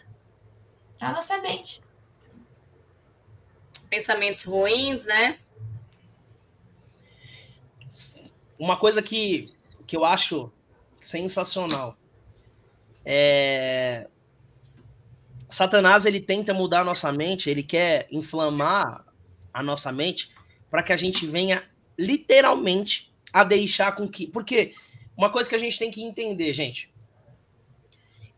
Tá na nossa mente. Pensamentos ruins, né? Uma coisa que, que eu acho sensacional é Satanás ele tenta mudar a nossa mente, ele quer inflamar a nossa mente para que a gente venha literalmente a deixar com que, porque uma coisa que a gente tem que entender, gente,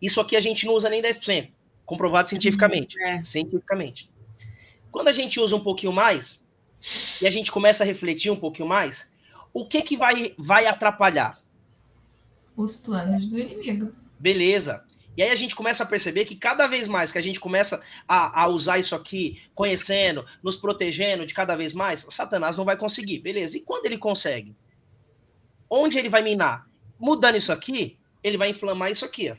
isso aqui a gente não usa nem 10%, comprovado cientificamente, É. cientificamente. Quando a gente usa um pouquinho mais e a gente começa a refletir um pouquinho mais, o que que vai vai atrapalhar? Os planos do inimigo. Beleza. E aí a gente começa a perceber que cada vez mais que a gente começa a, a usar isso aqui, conhecendo, nos protegendo de cada vez mais, Satanás não vai conseguir. Beleza. E quando ele consegue? Onde ele vai minar? Mudando isso aqui, ele vai inflamar isso aqui, ó.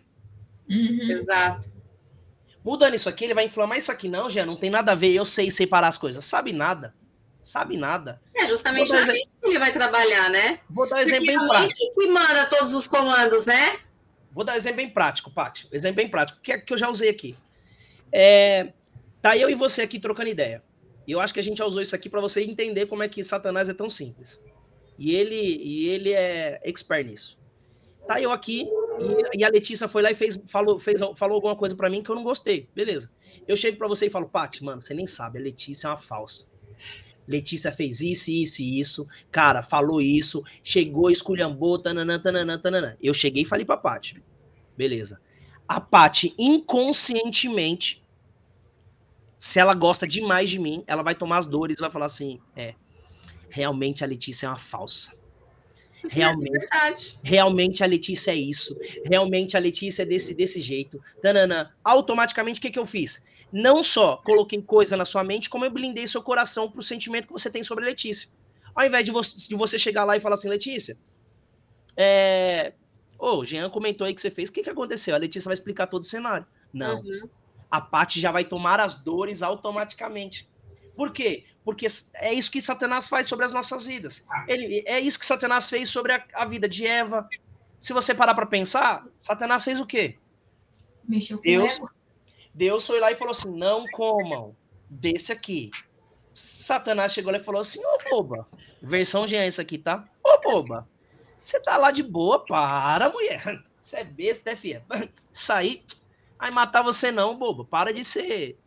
Uhum. Exato. Mudando isso aqui, ele vai inflamar isso aqui. Não, já não tem nada a ver. Eu sei separar as coisas. Sabe nada. Sabe nada. É justamente na mente que ele vai trabalhar, né? Vou dar um exemplo Porque bem a prático. mente que manda todos os comandos, né? Vou dar um exemplo bem prático, Paty. Um exemplo bem prático, que é que eu já usei aqui. É, tá eu e você aqui trocando ideia. E eu acho que a gente já usou isso aqui para você entender como é que Satanás é tão simples. E ele, e ele é expert nisso. Tá eu aqui e, e a Letícia foi lá e fez, falou, fez, falou alguma coisa para mim que eu não gostei. Beleza. Eu chego para você e falo, Paty, mano, você nem sabe, a Letícia é uma falsa. Letícia fez isso, isso e isso. Cara, falou isso. Chegou, esculhambou, tananã, tananã, tananã. Eu cheguei e falei pra Paty. Beleza. A Paty, inconscientemente, se ela gosta demais de mim, ela vai tomar as dores e vai falar assim: é, realmente a Letícia é uma falsa. É Realmente, verdade. realmente a Letícia é isso. Realmente a Letícia é desse, desse jeito. Tananã. Automaticamente, o que, que eu fiz? Não só coloquei coisa na sua mente, como eu blindei seu coração pro sentimento que você tem sobre a Letícia. Ao invés de você, de você chegar lá e falar assim, Letícia, é. Ô, o Jean comentou aí que você fez. O que, que aconteceu? A Letícia vai explicar todo o cenário. Não. Uhum. A Paty já vai tomar as dores automaticamente. Por quê? Porque é isso que Satanás faz sobre as nossas vidas. Ele, é isso que Satanás fez sobre a, a vida de Eva. Se você parar para pensar, Satanás fez o quê? Mexeu com Deus. Deus foi lá e falou assim: não comam desse aqui. Satanás chegou lá e falou assim: ô boba, versão Jean isso aqui, tá? Ô boba, você tá lá de boa, para, mulher. Você é besta, é filha? Sair, vai matar você não, boba. Para de ser.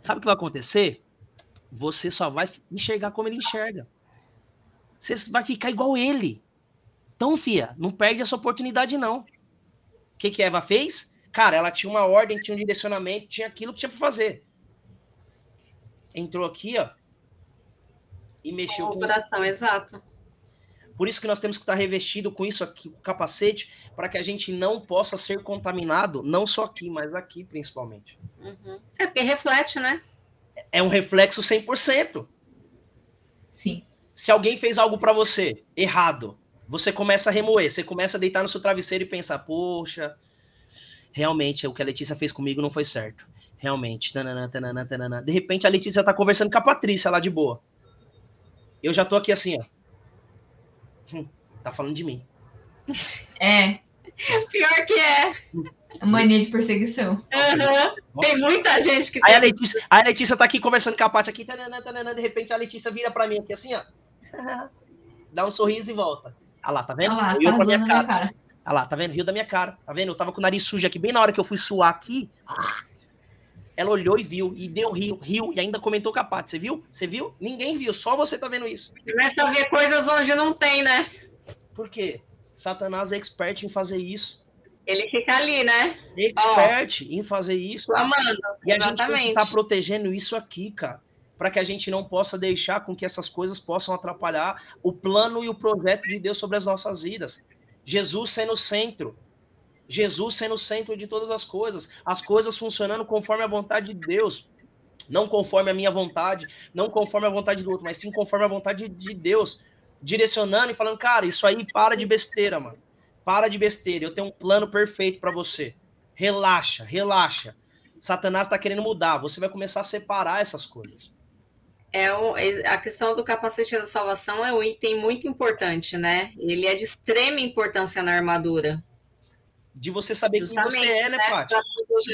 Sabe o que vai acontecer? Você só vai enxergar como ele enxerga. Você vai ficar igual ele. Então, fia, não perde essa oportunidade, não. O que, que Eva fez? Cara, ela tinha uma ordem, tinha um direcionamento, tinha aquilo que tinha pra fazer. Entrou aqui, ó. E mexeu O com isso. coração, exato. Por isso que nós temos que estar revestido com isso aqui, com o capacete, para que a gente não possa ser contaminado, não só aqui, mas aqui principalmente. Uhum. É porque reflete, né? É um reflexo 100%. Sim. Se alguém fez algo para você errado, você começa a remoer, você começa a deitar no seu travesseiro e pensar, poxa, realmente o que a Letícia fez comigo não foi certo. Realmente, tananã, tananã, tananã. De repente a Letícia tá conversando com a Patrícia lá de boa. Eu já tô aqui assim, ó. Hum, tá falando de mim. É, Pior que é. A mania de perseguição. Nossa, Uhum. Tem muita gente que Aí a. Letícia, a Letícia tá aqui conversando com a Paty aqui, tananã, tananã, de repente a Letícia vira pra mim aqui assim, ó. Dá um sorriso e volta. Ah lá, tá vendo? Olha lá, Riu tá pra minha cara. Ah lá, tá vendo? Riu da minha cara. Tá vendo? Eu tava com o nariz sujo aqui, bem na hora que eu fui suar aqui. ah, Ela olhou e viu, e deu rio, riu, e ainda comentou com a Paty. Você viu? Você viu? Ninguém viu, só você tá vendo isso. Começa a ver coisas onde não tem, né? Por quê? Satanás é expert em fazer isso. Ele fica ali, né? Expert em fazer isso. Clamando. E a gente estar protegendo isso aqui, cara. Para que a gente não possa deixar com que essas coisas possam atrapalhar o plano e o projeto de Deus sobre as nossas vidas. Jesus sendo o centro. Jesus sendo o centro de todas as coisas, as coisas funcionando conforme a vontade de Deus. Não conforme a minha vontade, não conforme a vontade do outro, mas sim conforme a vontade de Deus. Direcionando e falando, cara, isso aí para de besteira, mano. Para de besteira. Eu tenho um plano perfeito para você. Relaxa, relaxa. Satanás está querendo mudar. Você vai começar a separar essas coisas. É a questão do capacete da salvação é um item muito importante, né? Ele é de extrema importância na armadura. De você saber Justamente, quem você é, né, né Paty?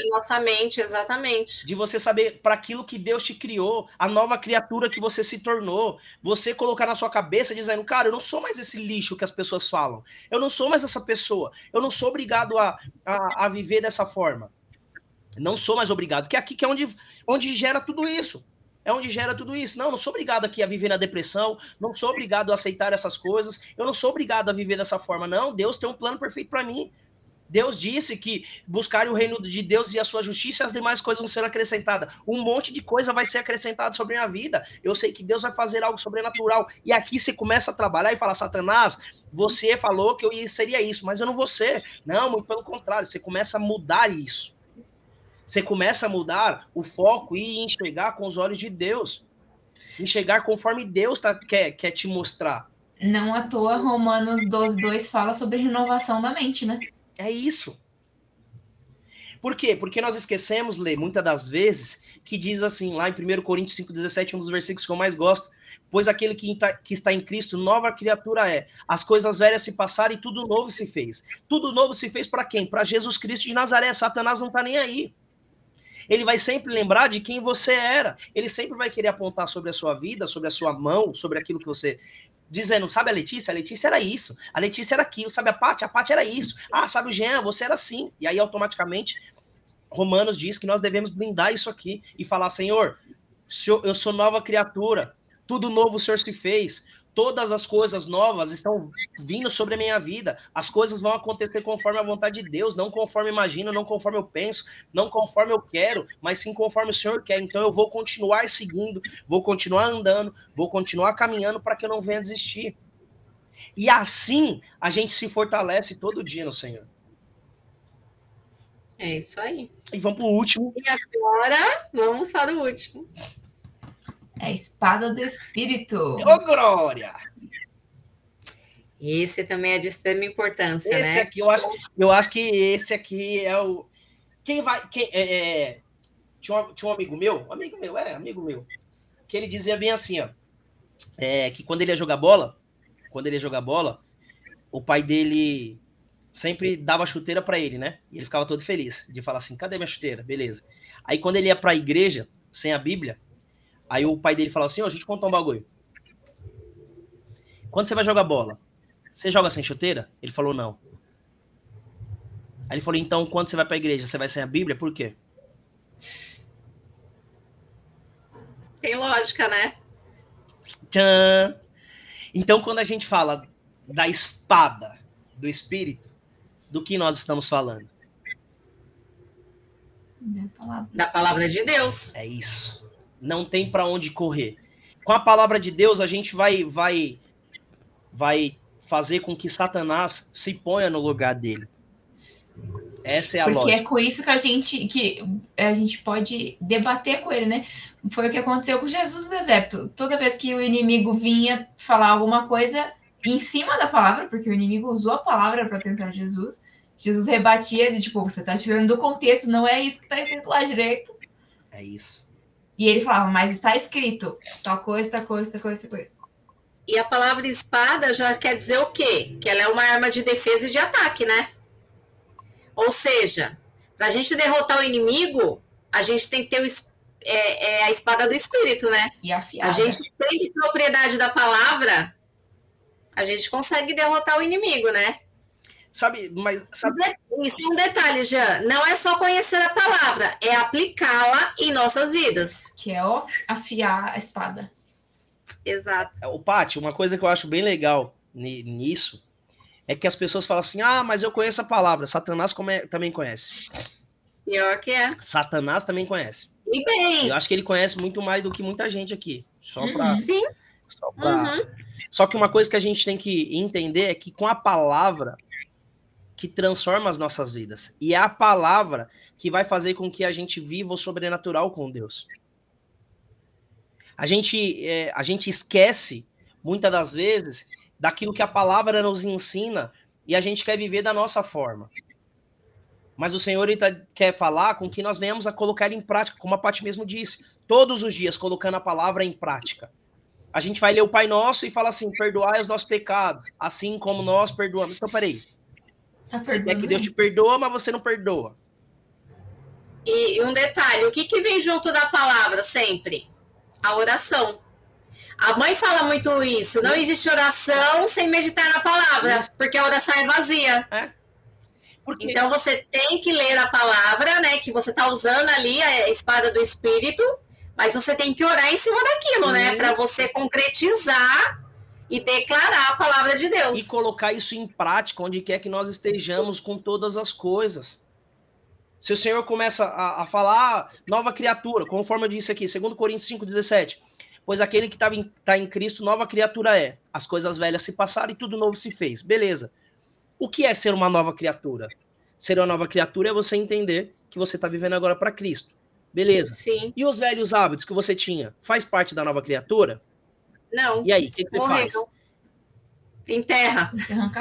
nossa mente, exatamente. De você saber para aquilo que Deus te criou, a nova criatura que você se tornou. Você colocar na sua cabeça dizendo, cara, eu não sou mais esse lixo que as pessoas falam. Eu não sou mais essa pessoa. Eu não sou obrigado a, a, a viver dessa forma. Não sou mais obrigado. Que é aqui que é onde, onde gera tudo isso. É onde gera tudo isso. Não, não sou obrigado aqui a viver na depressão, não sou obrigado a aceitar essas coisas, eu não sou obrigado a viver dessa forma. Não, Deus tem um plano perfeito para mim. Deus disse que buscarem o reino de Deus e a sua justiça as demais coisas vão ser acrescentadas. Um monte de coisa vai ser acrescentada sobre a minha vida. Eu sei que Deus vai fazer algo sobrenatural. E aqui você começa a trabalhar e fala: Satanás, você falou que eu seria isso, mas eu não vou ser. Não, muito pelo contrário, você começa a mudar isso. Você começa a mudar o foco e enxergar com os olhos de Deus. Enxergar conforme Deus tá, quer, quer te mostrar. Não à toa, Romanos 12, 2 fala sobre renovação da mente, né? É isso. Por quê? Porque nós esquecemos, ler muitas das vezes, que diz assim, lá em 1 Coríntios 5,17, um dos versículos que eu mais gosto, pois aquele que, que está em Cristo, nova criatura é. As coisas velhas se passaram e tudo novo se fez. Tudo novo se fez para quem? Para Jesus Cristo de Nazaré. Satanás não está nem aí. Ele vai sempre lembrar de quem você era. Ele sempre vai querer apontar sobre a sua vida, sobre a sua mão, sobre aquilo que você dizendo, sabe a Letícia? A Letícia era isso, a Letícia era aquilo, sabe a Paty? A Paty era isso. Ah, sabe o Jean? Você era assim. E aí, automaticamente, Romanos diz que nós devemos blindar isso aqui e falar, Senhor, eu sou nova criatura, tudo novo o Senhor se fez, todas as coisas novas estão vindo sobre a minha vida. As coisas vão acontecer conforme a vontade de Deus, não conforme imagino, não conforme eu penso, não conforme eu quero, mas sim conforme o Senhor quer. Então eu vou continuar seguindo, vou continuar andando, vou continuar caminhando para que eu não venha desistir. E assim a gente se fortalece todo dia no Senhor. É isso aí. E vamos para o último. E agora vamos para o último. É a espada do espírito. Ô, Glória! Esse também é de extrema importância, esse né? aqui, eu acho, eu acho que esse aqui é o. Quem vai. Quem, é, é... Tinha, um, tinha um amigo meu, um amigo meu, é, amigo meu, que ele dizia bem assim, ó. É, que quando ele ia jogar bola, quando ele ia jogar bola, o pai dele sempre dava chuteira para ele, né? E ele ficava todo feliz de falar assim: cadê minha chuteira? Beleza. Aí quando ele ia para a igreja sem a Bíblia, Aí o pai dele falou assim: Ó, oh, deixa eu te contar um bagulho. Quando você vai jogar bola, você joga sem chuteira? Ele falou: Não. Aí ele falou: Então, quando você vai pra igreja, você vai sem a Bíblia? Por quê? Tem lógica, né? Tchan! Então, quando a gente fala da espada do Espírito, do que nós estamos falando? Da palavra, da palavra de Deus. É isso não tem para onde correr. Com a palavra de Deus, a gente vai vai vai fazer com que Satanás se ponha no lugar dele. Essa é a Porque lógica. é com isso que a gente que a gente pode debater com ele, né? Foi o que aconteceu com Jesus no deserto. Toda vez que o inimigo vinha falar alguma coisa em cima da palavra, porque o inimigo usou a palavra para tentar Jesus, Jesus rebatia de tipo, você está tirando do contexto, não é isso que está escrito lá direito. É isso. E ele falava, mas está escrito tal coisa, tal coisa, tal coisa, tal coisa. E a palavra espada já quer dizer o quê? Que ela é uma arma de defesa e de ataque, né? Ou seja, para a gente derrotar o inimigo, a gente tem que ter o, é, é, a espada do espírito, né? E afiada. A gente tem propriedade da palavra, a gente consegue derrotar o inimigo, né? Sabe, mas. Sabe... Isso é um detalhe, Jean. Não é só conhecer a palavra, é aplicá-la em nossas vidas. Que é ó, afiar a espada. Exato. O Paty, uma coisa que eu acho bem legal nisso é que as pessoas falam assim: ah, mas eu conheço a palavra. Satanás come... também conhece. Pior que é. Satanás também conhece. E bem. Eu acho que ele conhece muito mais do que muita gente aqui. Só para. Uhum. Sim. Só, pra... uhum. Só que uma coisa que a gente tem que entender é que com a palavra que transforma as nossas vidas. E é a palavra que vai fazer com que a gente viva o sobrenatural com Deus. A gente, é, a gente esquece, muitas das vezes, daquilo que a palavra nos ensina e a gente quer viver da nossa forma. Mas o Senhor tá, quer falar com que nós venhamos a colocar em prática, como a Paty mesmo disse, todos os dias colocando a palavra em prática. A gente vai ler o Pai Nosso e fala assim: perdoai os nossos pecados, assim como nós perdoamos. Então, peraí. Tá você quer que Deus te perdoa, mas você não perdoa. E, e um detalhe: o que, que vem junto da palavra sempre? A oração. A mãe fala muito isso. Não existe oração sem meditar na palavra, porque a oração é vazia. É. Porque... Então você tem que ler a palavra, né? Que você está usando ali a espada do Espírito, mas você tem que orar em cima daquilo, né? Para você concretizar e declarar a palavra de Deus. E colocar isso em prática, onde quer que nós estejamos com todas as coisas. Se o Senhor começa a, a falar, ah, nova criatura, conforme eu disse aqui, 2 Coríntios 5,17, pois aquele que está em, tá em Cristo, nova criatura é. As coisas velhas se passaram e tudo novo se fez. Beleza. O que é ser uma nova criatura? Ser uma nova criatura é você entender que você está vivendo agora para Cristo. Beleza. Sim. E os velhos hábitos que você tinha, faz parte da nova criatura? Não. E aí, o que, que, você faz? Enterra.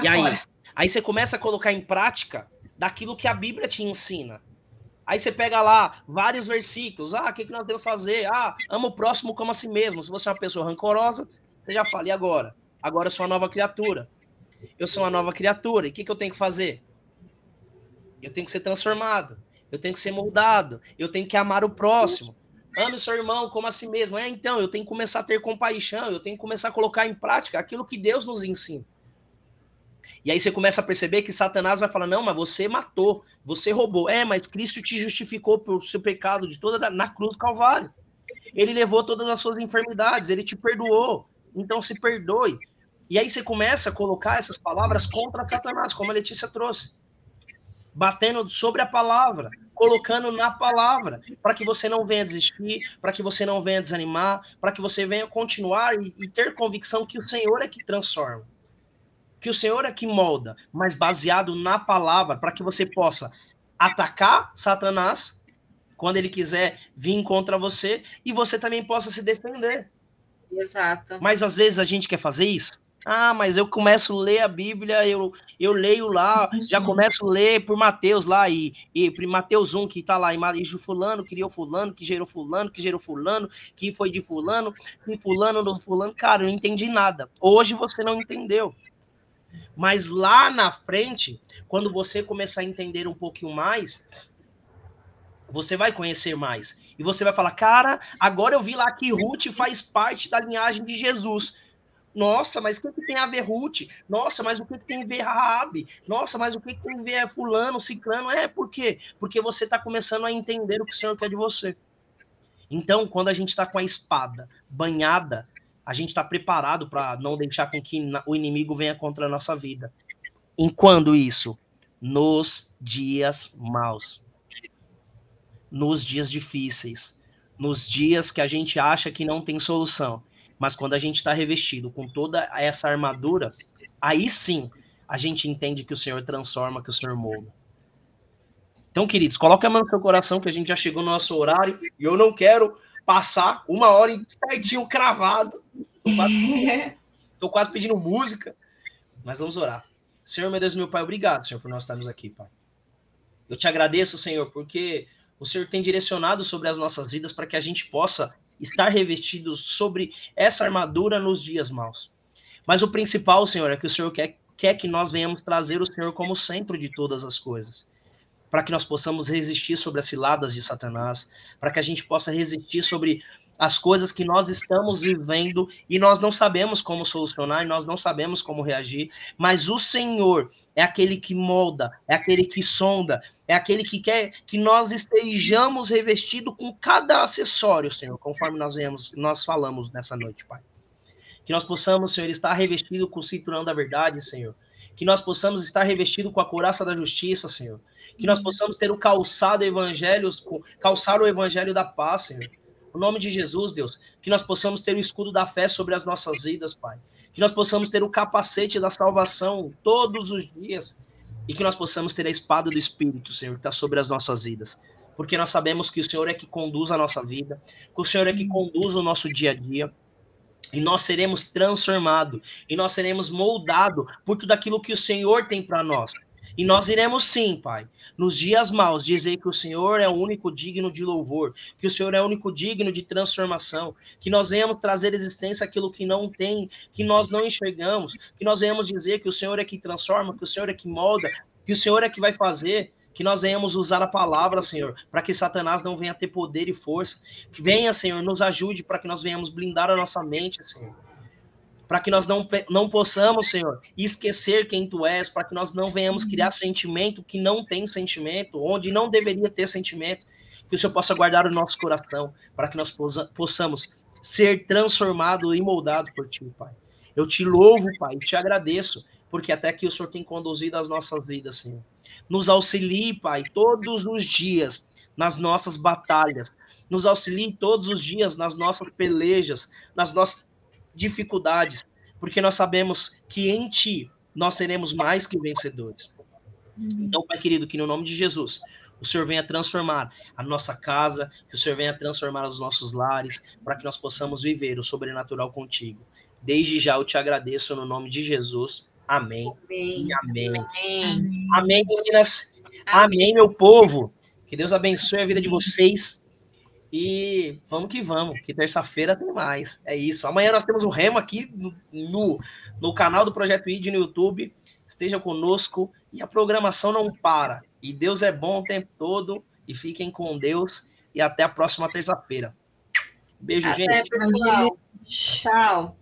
E aí? Aí você começa a colocar em prática daquilo que a Bíblia te ensina. Aí você pega lá vários versículos. Ah, o que, que nós devemos fazer? Ah, ama o próximo como a si mesmo. Se você é uma pessoa rancorosa, você já fala, e agora? Agora eu sou uma nova criatura. Eu sou uma nova criatura. E o que, que eu tenho que fazer? Eu tenho que ser transformado. Eu tenho que ser moldado. Eu tenho que amar o próximo. Ame seu irmão como a si mesmo. É, então, eu tenho que começar a ter compaixão. Eu tenho que começar a colocar em prática aquilo que Deus nos ensina. E aí você começa a perceber que Satanás vai falar: não, mas você matou, você roubou. É, mas Cristo te justificou por seu pecado de toda na cruz do Calvário. Ele levou todas as suas enfermidades, ele te perdoou. Então se perdoe. E aí você começa a colocar essas palavras contra Satanás, como a Letícia trouxe. Batendo sobre a palavra, colocando na palavra, para que você não venha desistir, para que você não venha desanimar, para que você venha continuar e, e ter convicção que o Senhor é que transforma que o Senhor é que molda, mas baseado na palavra, para que você possa atacar Satanás quando ele quiser vir contra você e você também possa se defender. Exato. Mas às vezes a gente quer fazer isso. Ah, mas eu começo a ler a Bíblia, eu, eu leio lá, já começo a ler por Mateus lá, e, e Mateus 1 que tá lá, e fulano criou fulano, que gerou fulano, que gerou fulano, que foi de fulano, que fulano do fulano. Cara, eu não entendi nada. Hoje você não entendeu. Mas lá na frente, quando você começar a entender um pouquinho mais, você vai conhecer mais. E você vai falar, cara, agora eu vi lá que Ruth faz parte da linhagem de Jesus. Nossa, mas o que, que tem a ver Ruth? Nossa, mas o que, que tem a ver Raab? Nossa, mas o que, que tem a ver fulano, ciclano? É, por quê? Porque você está começando a entender o que o Senhor quer de você. Então, quando a gente está com a espada banhada a gente está preparado para não deixar com que o inimigo venha contra a nossa vida. Em quando isso? Nos dias maus. Nos dias difíceis. Nos dias que a gente acha que não tem solução. Mas quando a gente está revestido com toda essa armadura, aí sim a gente entende que o Senhor transforma, que o Senhor molda. Então, queridos, coloque a mão no seu coração que a gente já chegou no nosso horário e eu não quero passar uma hora certinho cravado. Tô quase, tô quase pedindo música, mas vamos orar. Senhor, meu Deus, meu Pai, obrigado, Senhor, por nós estarmos aqui, Pai. Eu te agradeço, Senhor, porque o Senhor tem direcionado sobre as nossas vidas para que a gente possa estar revestido sobre essa armadura nos dias maus. Mas o principal, Senhor, é que o Senhor quer, quer que nós venhamos trazer o Senhor como centro de todas as coisas para que nós possamos resistir sobre as ciladas de Satanás, para que a gente possa resistir sobre as coisas que nós estamos vivendo e nós não sabemos como solucionar, e nós não sabemos como reagir, mas o Senhor é aquele que molda, é aquele que sonda, é aquele que quer que nós estejamos revestidos com cada acessório, Senhor, conforme nós vemos, nós falamos nessa noite, Pai. Que nós possamos, Senhor, estar revestido com o cinturão da verdade, Senhor que nós possamos estar revestidos com a couraça da justiça, Senhor. Que nós possamos ter o calçado evangelho, calçar o evangelho da paz, Senhor. No nome de Jesus, Deus, que nós possamos ter o escudo da fé sobre as nossas vidas, Pai. Que nós possamos ter o capacete da salvação todos os dias. e que nós possamos ter a espada do Espírito, Senhor, que está sobre as nossas vidas. Porque nós sabemos que o Senhor é que conduz a nossa vida, que o Senhor é que conduz o nosso dia a dia, e nós seremos transformados, e nós seremos moldados por tudo aquilo que o Senhor tem para nós. E nós iremos sim, Pai, nos dias maus, dizer que o Senhor é o único digno de louvor, que o Senhor é o único digno de transformação, que nós venhamos trazer existência aquilo que não tem, que nós não enxergamos, que nós venhamos dizer que o Senhor é que transforma, que o Senhor é que molda, que o Senhor é que vai fazer, que nós venhamos usar a palavra, Senhor, para que Satanás não venha ter poder e força. Que venha, Senhor, nos ajude para que nós venhamos blindar a nossa mente, Senhor para que nós não, não possamos, Senhor, esquecer quem tu és, para que nós não venhamos criar sentimento que não tem sentimento, onde não deveria ter sentimento, que o Senhor possa guardar o nosso coração, para que nós possamos ser transformados e moldados por ti, Pai. Eu te louvo, Pai, e te agradeço, porque até aqui o Senhor tem conduzido as nossas vidas, Senhor. Nos auxilie, Pai, todos os dias nas nossas batalhas. Nos auxilie todos os dias nas nossas pelejas, nas nossas dificuldades, porque nós sabemos que em Ti nós seremos mais que vencedores. Uhum. Então, Pai querido, que no nome de Jesus, o Senhor venha transformar a nossa casa, que o Senhor venha transformar os nossos lares, para que nós possamos viver o sobrenatural contigo. Desde já eu te agradeço no nome de Jesus. Amém. Amém. Amém. Amém. Amém, meninas. Amém. Amém, meu povo. Que Deus abençoe a vida de vocês. E vamos que vamos, que terça-feira tem mais. É isso. Amanhã nós temos o Remo aqui no, no, canal do Projeto ID no YouTube. Esteja conosco e a programação não para. E Deus é bom o tempo todo. E fiquem com Deus. E até a próxima terça-feira. Beijo, até, gente. Pessoal. Tchau.